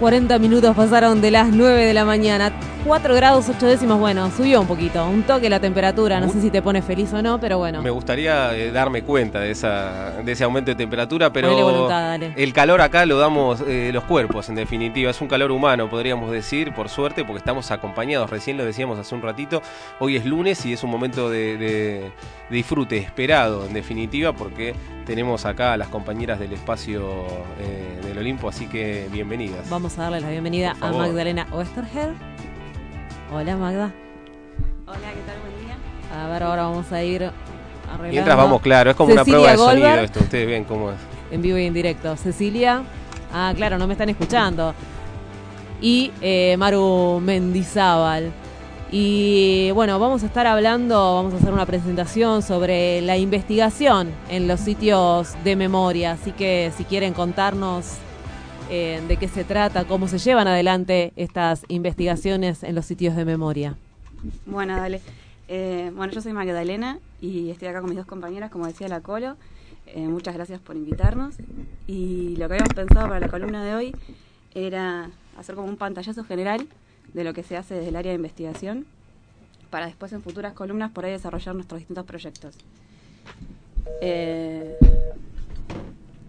40 minutos pasaron de las 9 de la mañana. 4 grados 8 décimos, bueno, subió un poquito, un toque la temperatura. No sé si te pone feliz o no, pero bueno. Me gustaría eh, darme cuenta de, esa, de ese aumento de temperatura, pero voluntad, dale. el calor acá lo damos eh, los cuerpos, en definitiva. Es un calor humano, podríamos decir, por suerte, porque estamos acompañados. Recién lo decíamos hace un ratito. Hoy es lunes y es un momento de, de disfrute esperado, en definitiva, porque tenemos acá a las compañeras del espacio eh, del Olimpo, así que bienvenidas. Vamos a darle la bienvenida a. Magdalena Oesterheld. Hola Magda. Hola, ¿qué tal? Buen día. A ver, ahora vamos a ir arreglando. Mientras vamos, claro, es como una prueba de sonido esto. Ustedes ven cómo es. En vivo y en directo. Cecilia. Ah, claro, no me están escuchando. Y eh, Maru Mendizábal. Y bueno, vamos a estar hablando, vamos a hacer una presentación sobre la investigación en los sitios de memoria. Así que si quieren contarnos eh, de qué se trata, cómo se llevan adelante estas investigaciones en los sitios de memoria. Bueno, dale. Eh, bueno, yo soy Magdalena y estoy acá con mis dos compañeras, como decía la Colo. Eh, muchas gracias por invitarnos. Y lo que habíamos pensado para la columna de hoy era hacer como un pantallazo general de lo que se hace desde el área de investigación para después en futuras columnas por ahí desarrollar nuestros distintos proyectos.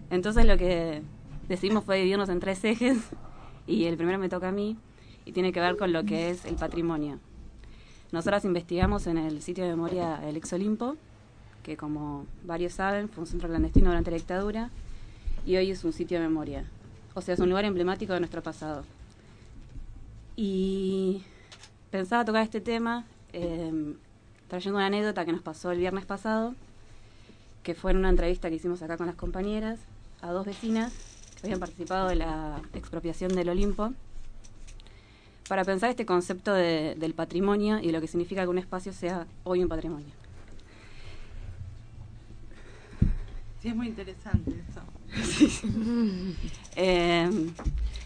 Entonces lo que decidimos fue dividirnos en tres ejes y el primero me toca a mí y tiene que ver con lo que es el patrimonio. Nosotras investigamos en el sitio de memoria El Ex Olimpo, que como varios saben fue un centro clandestino durante la dictadura y hoy es un sitio de memoria. O sea, es un lugar emblemático de nuestro pasado. Y pensaba tocar este tema eh, trayendo una anécdota que nos pasó el viernes pasado, que fue en una entrevista que hicimos acá con las compañeras a dos vecinas que habían participado de la expropiación del Olimpo, para pensar este concepto de- del patrimonio y lo que significa que un espacio sea hoy un patrimonio. Sí, es muy interesante eso. Eh,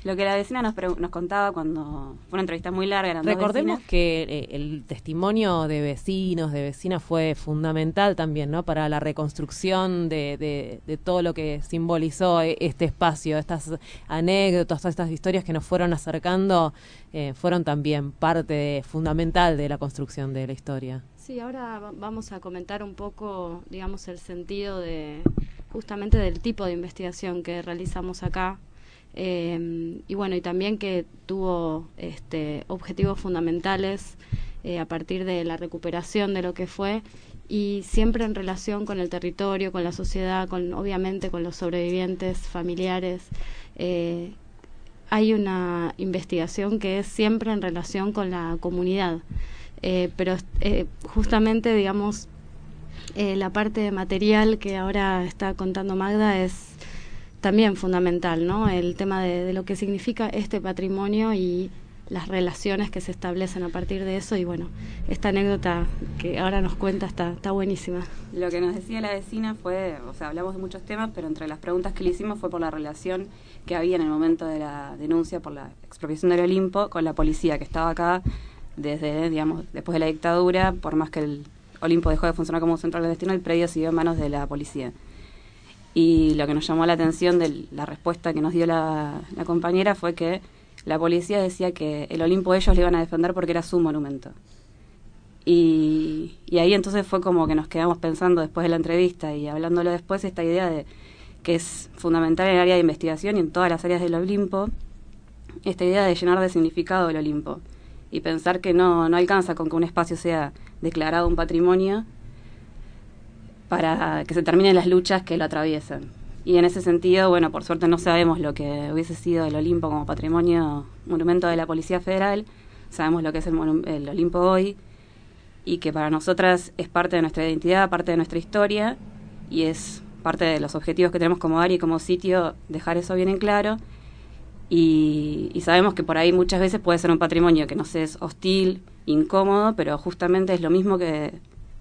lo que la vecina nos, nos contaba cuando fue una entrevista muy larga, Recordemos que eh, el testimonio de vecinos, de vecinas fue fundamental también, ¿no? Para la reconstrucción de, de- de todo lo que simbolizó eh, este espacio, estas anécdotas, todas estas historias que nos fueron acercando, eh, fueron también parte fundamental de la construcción de la historia. Sí, ahora va- vamos a comentar un poco, digamos, el sentido de justamente del tipo de investigación que realizamos acá. Eh, y bueno, y también que tuvo este, objetivos fundamentales eh, a partir de la recuperación de lo que fue y siempre en relación con el territorio, con la sociedad, con obviamente con los sobrevivientes familiares. Eh, hay una investigación que es siempre en relación con la comunidad, Eh, pero justamente, digamos, la parte material que ahora está contando Magda es también fundamental, ¿no? El tema de, de lo que significa este patrimonio y las relaciones que se establecen a partir de eso y bueno, esta anécdota que ahora nos cuenta está, está buenísima. Lo que nos decía la vecina fue, o sea, hablamos de muchos temas, pero entre las preguntas que le hicimos fue por la relación que había en el momento de la denuncia por la expropiación del Olimpo con la policía que estaba acá desde, digamos, después de la dictadura, por más que el Olimpo dejó de funcionar como centro clandestino, el predio siguió en manos de la policía. Y lo que nos llamó la atención de la respuesta que nos dio la, compañera fue que la policía decía que el Olimpo ellos le iban a defender porque era su monumento. Y, y ahí entonces fue como que nos quedamos pensando después de la entrevista y hablándolo después, esta idea de que es fundamental en el área de investigación y en todas las áreas del Olimpo, esta idea de llenar de significado el Olimpo y pensar que no, no alcanza con que un espacio sea declarado un patrimonio para que se terminen las luchas que lo atraviesan. Y en ese sentido, bueno, por suerte no sabemos lo que hubiese sido el Olimpo como patrimonio, monumento de la Policía Federal, sabemos lo que es el, el Olimpo hoy y que para nosotras es parte de nuestra identidad, parte de nuestra historia y es parte de los objetivos que tenemos como área y como sitio dejar eso bien en claro y, y sabemos que por ahí muchas veces puede ser un patrimonio que nos es hostil, incómodo, pero justamente es lo mismo que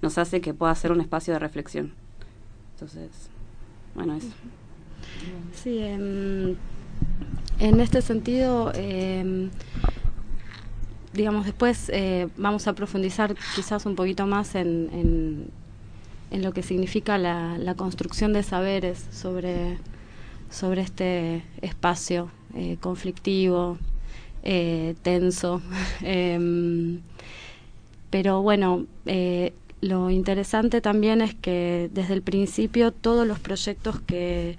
nos hace que pueda ser un espacio de reflexión. Entonces, bueno, eso. Sí, em, en este sentido, em, digamos, después eh, vamos a profundizar quizás un poquito más en, en, en lo que significa la, la construcción de saberes sobre, sobre este espacio eh, conflictivo, eh, tenso. Em, pero bueno, lo interesante también es que desde el principio todos los proyectos que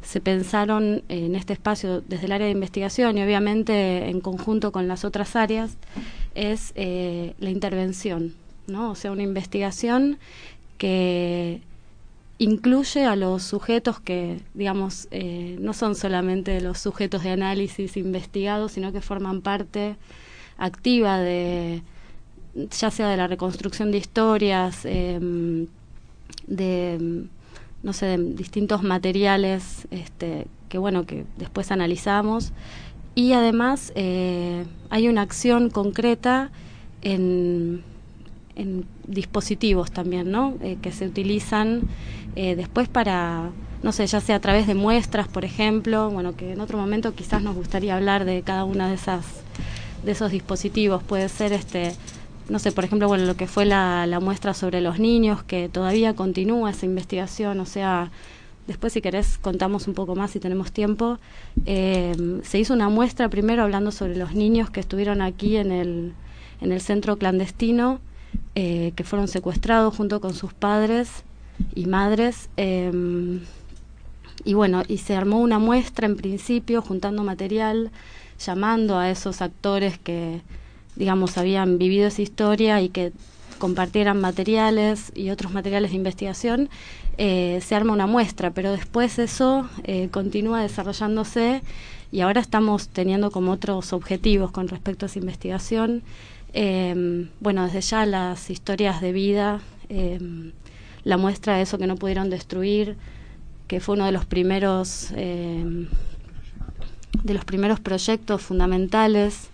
se pensaron en este espacio desde el área de investigación y obviamente en conjunto con las otras áreas es eh, la intervención, ¿no? O sea, una investigación que incluye a los sujetos que, digamos, eh, no son solamente los sujetos de análisis investigados, sino que forman parte activa de, ya sea de la reconstrucción de historias, em, de, no sé, de distintos materiales, este, que bueno, que después analizamos. Y además eh, hay una acción concreta en, en dispositivos también, ¿no? Eh, que se utilizan eh, después para, no sé, ya sea a través de muestras, por ejemplo, bueno, que en otro momento quizás nos gustaría hablar de cada una de esas de esos dispositivos. Puede ser este, no sé, por ejemplo, bueno, lo que fue la, la muestra sobre los niños, que todavía continúa esa investigación, o sea, después si querés contamos un poco más si tenemos tiempo. Eh, se hizo una muestra primero hablando sobre los niños que estuvieron aquí en el, en el centro clandestino, eh, que fueron secuestrados junto con sus padres y madres. Eh, y bueno, y se armó una muestra en principio, juntando material, llamando a esos actores que, digamos, habían vivido esa historia y que compartieran materiales y otros materiales de investigación, eh, se arma una muestra, pero después eso eh, continúa desarrollándose y ahora estamos teniendo como otros objetivos con respecto a esa investigación. Eh, bueno, desde ya las historias de vida, eh, la muestra de eso que no pudieron destruir, que fue uno de los primeros eh, de los primeros proyectos fundamentales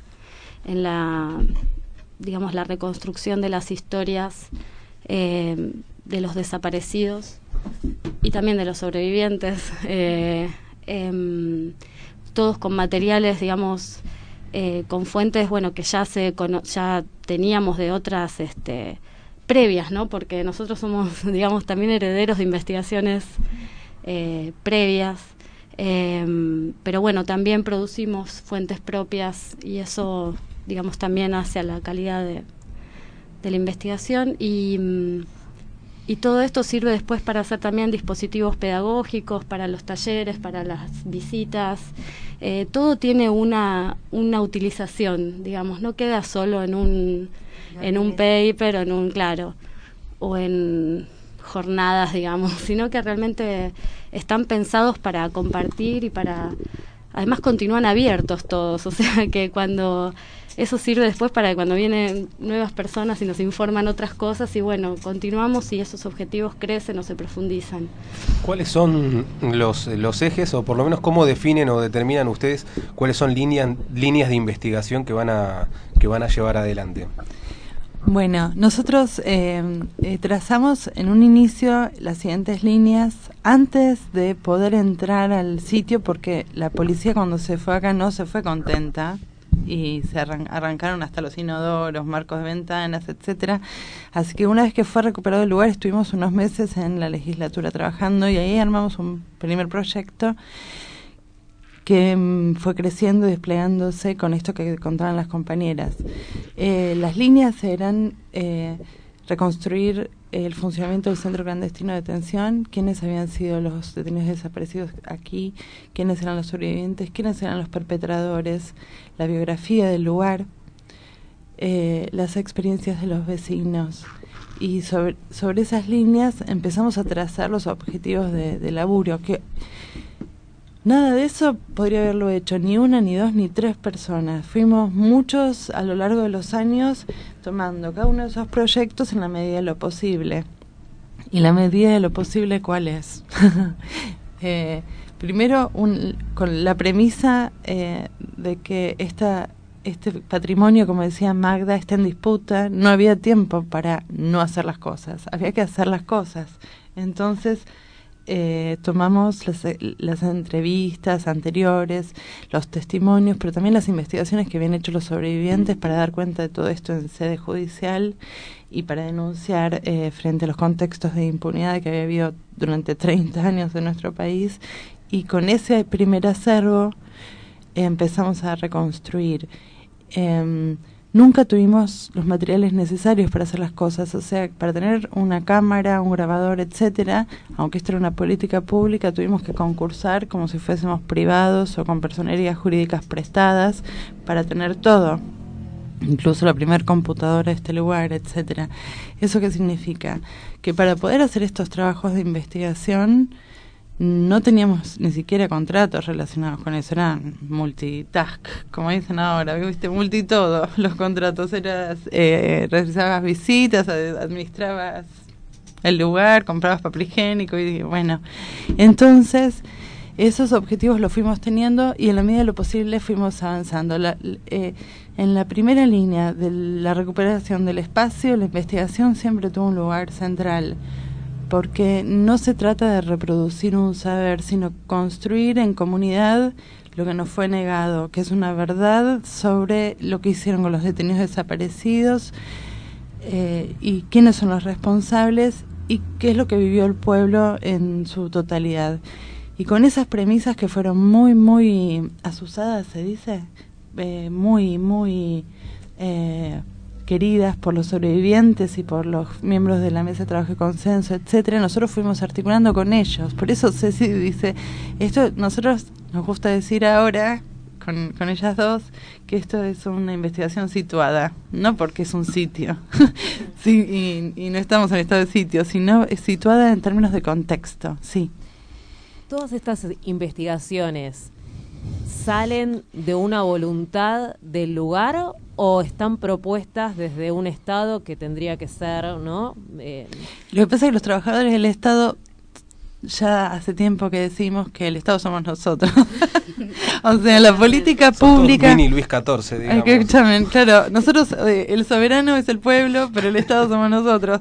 en la digamos la reconstrucción de las historias eh, de los desaparecidos y también de los sobrevivientes eh, em, todos con materiales digamos eh, con fuentes bueno que ya se ya teníamos de otras este previas no porque nosotros somos digamos también herederos de investigaciones previas Em, pero bueno, también producimos fuentes propias y eso, digamos, también hace a la calidad de, de la investigación. Y, mm, y todo esto sirve después para hacer también dispositivos pedagógicos, para los talleres, para las visitas. Eh, todo tiene una, una utilización, digamos, no queda solo en un, en un paper o en un, claro, o en jornadas, digamos, sino que realmente están pensados para compartir y para además continúan abiertos todos, o sea que cuando eso sirve después para cuando vienen nuevas personas y nos informan otras cosas y bueno, continuamos y esos objetivos crecen o se profundizan. ¿Cuáles son los, los ejes o por lo menos cómo definen o determinan ustedes cuáles son líneas líneas de investigación que van a que van a llevar adelante? Bueno, nosotros eh, eh, trazamos en un inicio las siguientes líneas antes de poder entrar al sitio porque la policía cuando se fue acá no se fue contenta y se arran- arrancaron hasta los inodoros, marcos de ventanas, etcétera. Así que una vez que fue recuperado el lugar estuvimos unos meses en la legislatura trabajando y ahí armamos un primer proyecto que mm, fue creciendo y desplegándose con esto que contaban las compañeras. Eh, las líneas eran eh, reconstruir el funcionamiento del centro clandestino de detención, quiénes habían sido los detenidos desaparecidos aquí, quiénes eran los sobrevivientes, quiénes eran los perpetradores, la biografía del lugar, eh, las experiencias de los vecinos. Y sobre, sobre esas líneas empezamos a trazar los objetivos de, de laburo, que Nada de eso podría haberlo hecho ni una, ni dos, ni tres personas. Fuimos muchos a lo largo de los años tomando cada uno de esos proyectos en la medida de lo posible. ¿Y la medida de lo posible cuál es? Eh, primero, un- con la premisa eh, de que esta, este patrimonio, como decía Magda, está en disputa, no había tiempo para no hacer las cosas, había que hacer las cosas. Entonces, eh, tomamos las, las entrevistas anteriores, los testimonios, pero también las investigaciones que habían hecho los sobrevivientes para dar cuenta de todo esto en sede judicial y para denunciar eh, frente a los contextos de impunidad que había habido durante 30 años en nuestro país. Y con ese primer acervo empezamos a reconstruir. Nunca tuvimos los materiales necesarios para hacer las cosas, o sea, para tener una cámara, un grabador, etcétera, aunque esto era una política pública, tuvimos que concursar como si fuésemos privados o con personerías jurídicas prestadas para tener todo, incluso la primer computadora de este lugar, etcétera. ¿Eso qué significa? Que para poder hacer estos trabajos de investigación no teníamos ni siquiera contratos relacionados con eso, eran multitask, como dicen ahora, viste, multitodo. Los contratos, eras, eh, realizabas visitas, ad- administrabas el lugar, comprabas papel higiénico y bueno, entonces esos objetivos los fuimos teniendo y en la medida de lo posible fuimos avanzando. La- eh, en la primera línea de la recuperación del espacio, la investigación siempre tuvo un lugar central porque no se trata de reproducir un saber, sino construir en comunidad lo que nos fue negado, que es una verdad sobre lo que hicieron con los detenidos desaparecidos eh, y quiénes son los responsables y qué es lo que vivió el pueblo en su totalidad. Y con esas premisas que fueron muy, muy asusadas, se dice, eh, muy, muy eh, queridas por los sobrevivientes y por los miembros de la mesa de trabajo y consenso, etcétera, nosotros fuimos articulando con ellos. Por eso Ceci dice, esto nosotros nos gusta decir ahora con, con ellas dos que esto es una investigación situada, no porque es un sitio, sí, y, y no estamos en estado de sitio, sino situada en términos de contexto, sí. Todas estas investigaciones salen de una voluntad del lugar o están propuestas desde un Estado que tendría que ser, ¿no? Eh, Lo que pasa es que los trabajadores del Estado ya hace tiempo que decimos que el Estado somos nosotros. o sea, la política pública... mini Luis XIV, digamos. que claro, nosotros, eh, el soberano es el pueblo, pero el Estado somos nosotros.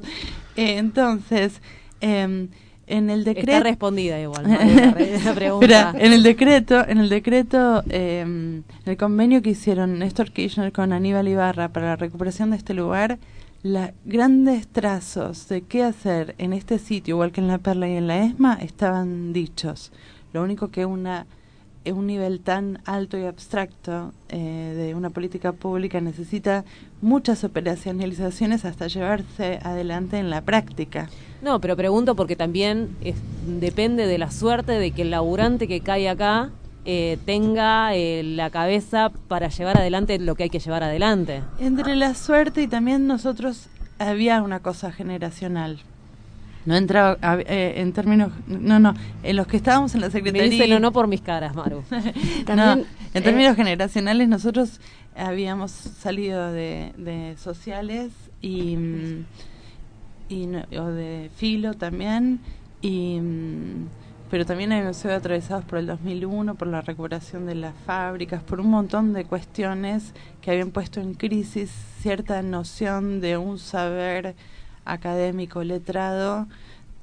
Eh, entonces, eh, en el decreto... Está respondida igual, pregunta. En el decreto, en el decreto, eh, en el convenio que hicieron Néstor Kirchner con Aníbal Ibarra para la recuperación de este lugar, los grandes trazos de qué hacer en este sitio, igual que en la Perla y en la ESMA, estaban dichos. Lo único que una un nivel tan alto y abstracto eh, de una política pública necesita muchas operacionalizaciones hasta llevarse adelante en la práctica. No, pero pregunto porque también es- depende de la suerte de que el laburante que cae acá eh, tenga eh, la cabeza para llevar adelante lo que hay que llevar adelante. Entre la suerte y también nosotros había una cosa generacional. No entraba a- eh, en términos, no, no, en los que estábamos en la secretaría. No por mis caras, Maru. no, en términos generacionales nosotros habíamos salido de, de sociales y, mm, y no- o de filo también y mm, pero también habíamos sido atravesados por el 2001 por la recuperación de las fábricas por un montón de cuestiones que habían puesto en crisis cierta noción de un saber académico letrado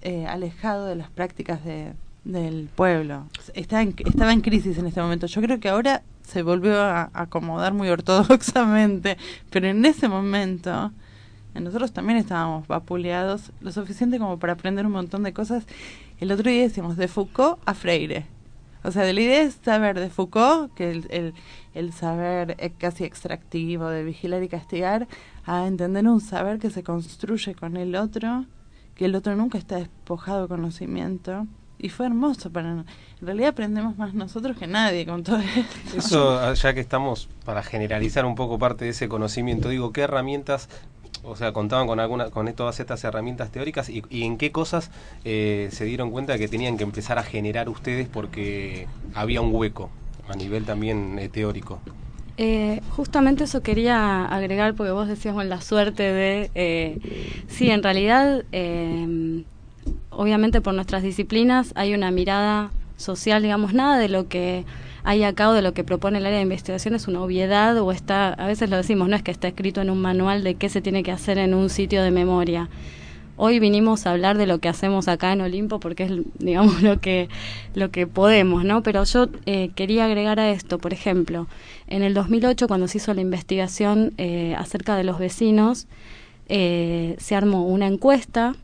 eh, alejado de las prácticas de, del pueblo. Está en- estaba en crisis en este momento. Yo creo que ahora se volvió a acomodar muy ortodoxamente, pero en ese momento nosotros también estábamos vapuleados lo suficiente como para aprender un montón de cosas. El otro día decíamos de Foucault a Freire. O sea, la idea es saber de Foucault, que el, el, el saber eh, casi extractivo de vigilar y castigar, a entender un saber que se construye con el otro, que el otro nunca está despojado de conocimiento. Y fue hermoso para En realidad aprendemos más nosotros que nadie con todo esto. Eso, ah, ya que estamos para generalizar un poco parte de ese conocimiento, digo, ¿qué herramientas, o sea, contaban con alguna, con todas estas herramientas teóricas y, en qué cosas eh, se dieron cuenta que tenían que empezar a generar ustedes porque había un hueco a nivel también eh, teórico? Eh, justamente eso quería agregar porque vos decías con la suerte de eh, sí en realidad obviamente por nuestras disciplinas hay una mirada social digamos nada de lo que hay acá o de lo que propone el área de investigación es una obviedad o está a veces lo decimos no es que está escrito en un manual de qué se tiene que hacer en un sitio de memoria Hoy vinimos a hablar de lo que hacemos acá en Olimpo porque es, digamos, lo que, lo que podemos, ¿no? Pero yo eh, quería agregar a esto, por ejemplo, en el 2008 cuando se hizo la investigación eh, acerca de los vecinos, eh, se armó una encuesta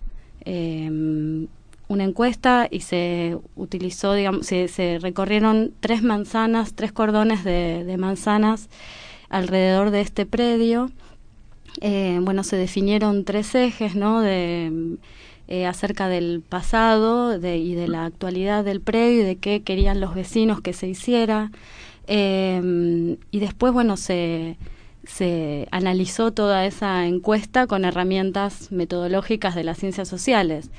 eh, una encuesta y se utilizó, digamos, se, recorrieron tres manzanas, tres cordones de, de manzanas alrededor de este predio. Eh, bueno, se definieron tres ejes, ¿no? De, eh, acerca del pasado de, y de la actualidad del predio y de qué querían los vecinos que se hiciera. Eh, y después, bueno, se, se analizó toda esa encuesta con herramientas metodológicas de las ciencias sociales.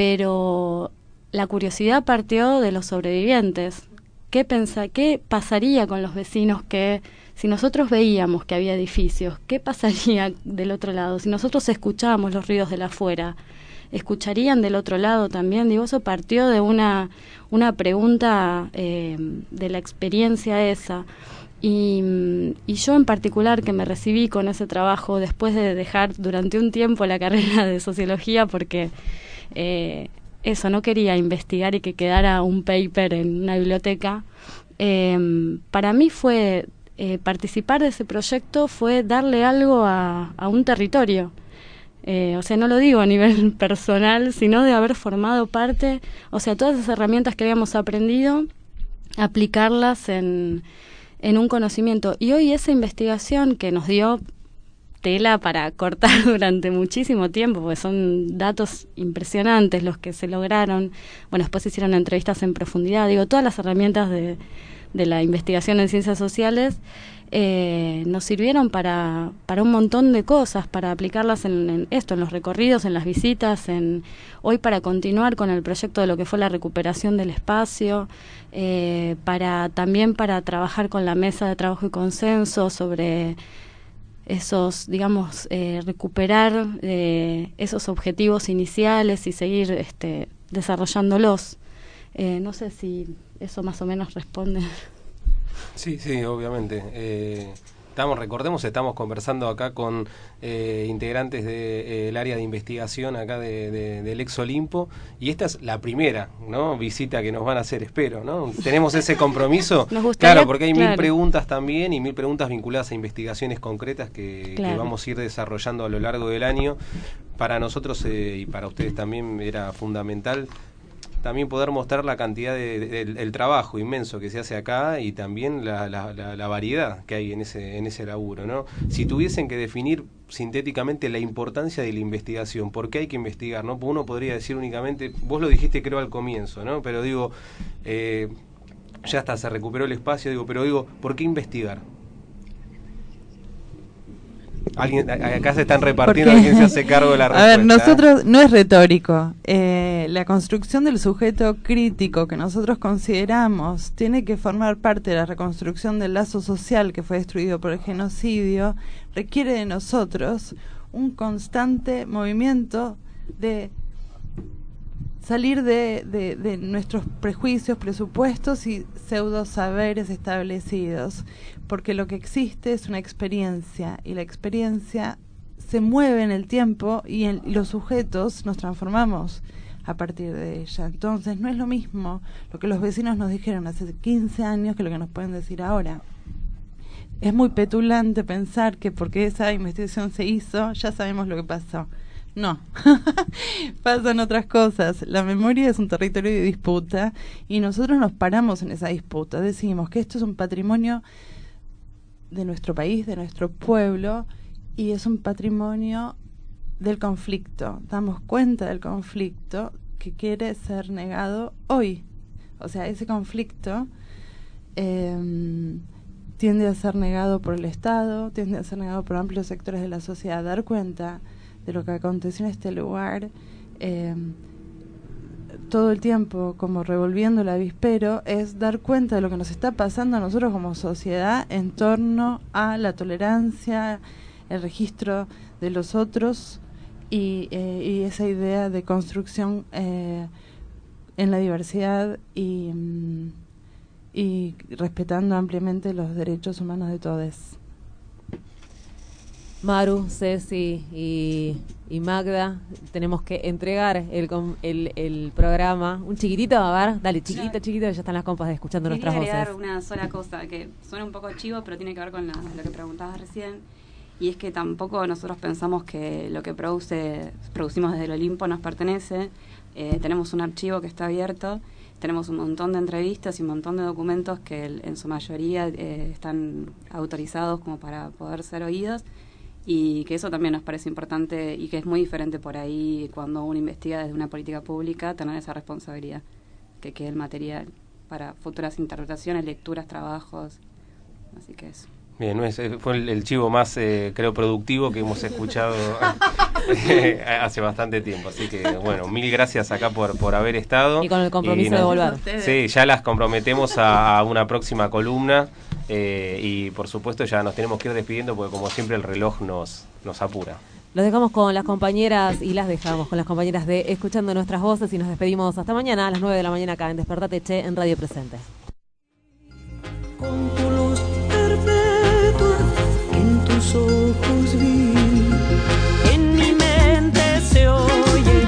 Pero la curiosidad partió de los sobrevivientes. ¿Qué, pensa, ¿Qué pasaría con los vecinos que, si nosotros veíamos que había edificios, qué pasaría del otro lado? Si nosotros escuchábamos los ruidos de la afuera, ¿escucharían del otro lado también? Digo, eso partió de una, una pregunta eh, de la experiencia esa. Y, y, yo en particular que me recibí con ese trabajo después de dejar durante un tiempo la carrera de sociología porque eh, eso, no quería investigar y que quedara un paper en una biblioteca. Eh, para mí fue eh, participar de ese proyecto, fue darle algo a, a un territorio. Eh, o sea, no lo digo a nivel personal, sino de haber formado parte, o sea, todas esas herramientas que habíamos aprendido, aplicarlas en, en un conocimiento. Y hoy esa investigación que nos dio tela para cortar durante muchísimo tiempo, porque son datos impresionantes los que se lograron. Bueno, después hicieron entrevistas en profundidad, digo, todas las herramientas de, de la investigación en ciencias sociales eh, nos sirvieron para, para un montón de cosas, para aplicarlas en, en, esto, en los recorridos, en las visitas, en hoy para continuar con el proyecto de lo que fue la recuperación del espacio, eh, para también para trabajar con la mesa de trabajo y consenso sobre esos, digamos, eh, recuperar eh, esos objetivos iniciales y seguir este, desarrollándolos. Eh, no sé si eso más o menos responde. Sí, sí, obviamente. Eh, estamos, recordemos, estamos conversando acá con eh, integrantes del de, área de investigación acá de, de, del ex Olimpo y esta es la primera ¿no? visita que nos van a hacer, espero. ¿no? Tenemos ese compromiso. Nos gustaría, claro, porque hay claro. mil preguntas también y mil preguntas vinculadas a investigaciones concretas que, Claro. que vamos a ir desarrollando a lo largo del año. Para nosotros eh, y para ustedes también era fundamental también poder mostrar la cantidad de, de- del el trabajo inmenso que se hace acá y también la, la- la- la variedad que hay en ese, en ese laburo. ¿no? Si tuviesen que definir sintéticamente la importancia de la investigación, ¿por qué hay que investigar? ¿no? Uno podría decir únicamente, vos lo dijiste creo al comienzo, ¿no? pero digo, eh, ya hasta se recuperó el espacio, digo, pero digo, ¿por qué investigar? Alguien, a- acá se están repartiendo quién se hace cargo de la A respuesta. ver, nosotros, no es retórico. Eh, la construcción del sujeto crítico que nosotros consideramos tiene que formar parte de la reconstrucción del lazo social que fue destruido por el genocidio, requiere de nosotros un constante movimiento de salir de, nuestros prejuicios, presupuestos y pseudo saberes establecidos, porque lo que existe es una experiencia y la experiencia se mueve en el tiempo y, en, y los sujetos nos transformamos a partir de ella. Entonces no es lo mismo lo que los vecinos nos dijeron hace 15 años que lo que nos pueden decir ahora. Es muy petulante pensar que porque esa investigación se hizo, ya sabemos lo que pasó. No, pasan otras cosas. La memoria es un territorio de disputa y nosotros nos paramos en esa disputa. Decimos que esto es un patrimonio de nuestro país, de nuestro pueblo, y es un patrimonio del conflicto. Damos cuenta del conflicto que quiere ser negado hoy. O sea, ese conflicto eh, tiende a ser negado por el Estado, tiende a ser negado por amplios sectores de la sociedad. Dar cuenta de lo que aconteció en este lugar eh, todo el tiempo como revolviendo el avispero es dar cuenta de lo que nos está pasando a nosotros como sociedad en torno a la tolerancia, el registro de los otros y, eh, esa idea de construcción eh, en la diversidad y, mm, y respetando ampliamente los derechos humanos de todos. Maru, Ceci y, y Magda, tenemos que entregar el, com- el, el programa. Un chiquitito, a ver, dale, chiquitito, chiquitito, ya están las compas escuchando Quería nuestras voces. una sola cosa que suena un poco chivo, pero tiene que ver con la- lo que preguntabas recién. y es que tampoco nosotros pensamos que lo que produce, producimos desde el Olimpo nos pertenece. Eh, tenemos un archivo que está abierto, tenemos un montón de entrevistas y un montón de documentos que en su mayoría eh, están autorizados como para poder ser oídos y que eso también nos parece importante y que es muy diferente por ahí cuando uno investiga desde una política pública, tener esa responsabilidad, que quede el material para futuras interpretaciones, lecturas, trabajos. Así que eso. Bien, no es- eh, fue el, el chivo más, eh, creo, productivo que hemos escuchado hace bastante tiempo. Así que, bueno, mil gracias acá por, por haber estado. Y con el compromiso Y de volver. Sí, ya las comprometemos a, a una próxima columna. Eh, y por supuesto ya nos tenemos que ir despidiendo porque como siempre el reloj nos, nos apura. los dejamos con las compañeras y las dejamos con las compañeras de Escuchando Nuestras Voces y nos despedimos hasta mañana a las 9 de la mañana acá en Despertate Che en Radio Presente. Con tu luz perpetua en tus ojos vi, en mi mente se oye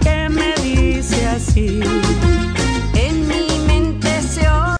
que me dice así.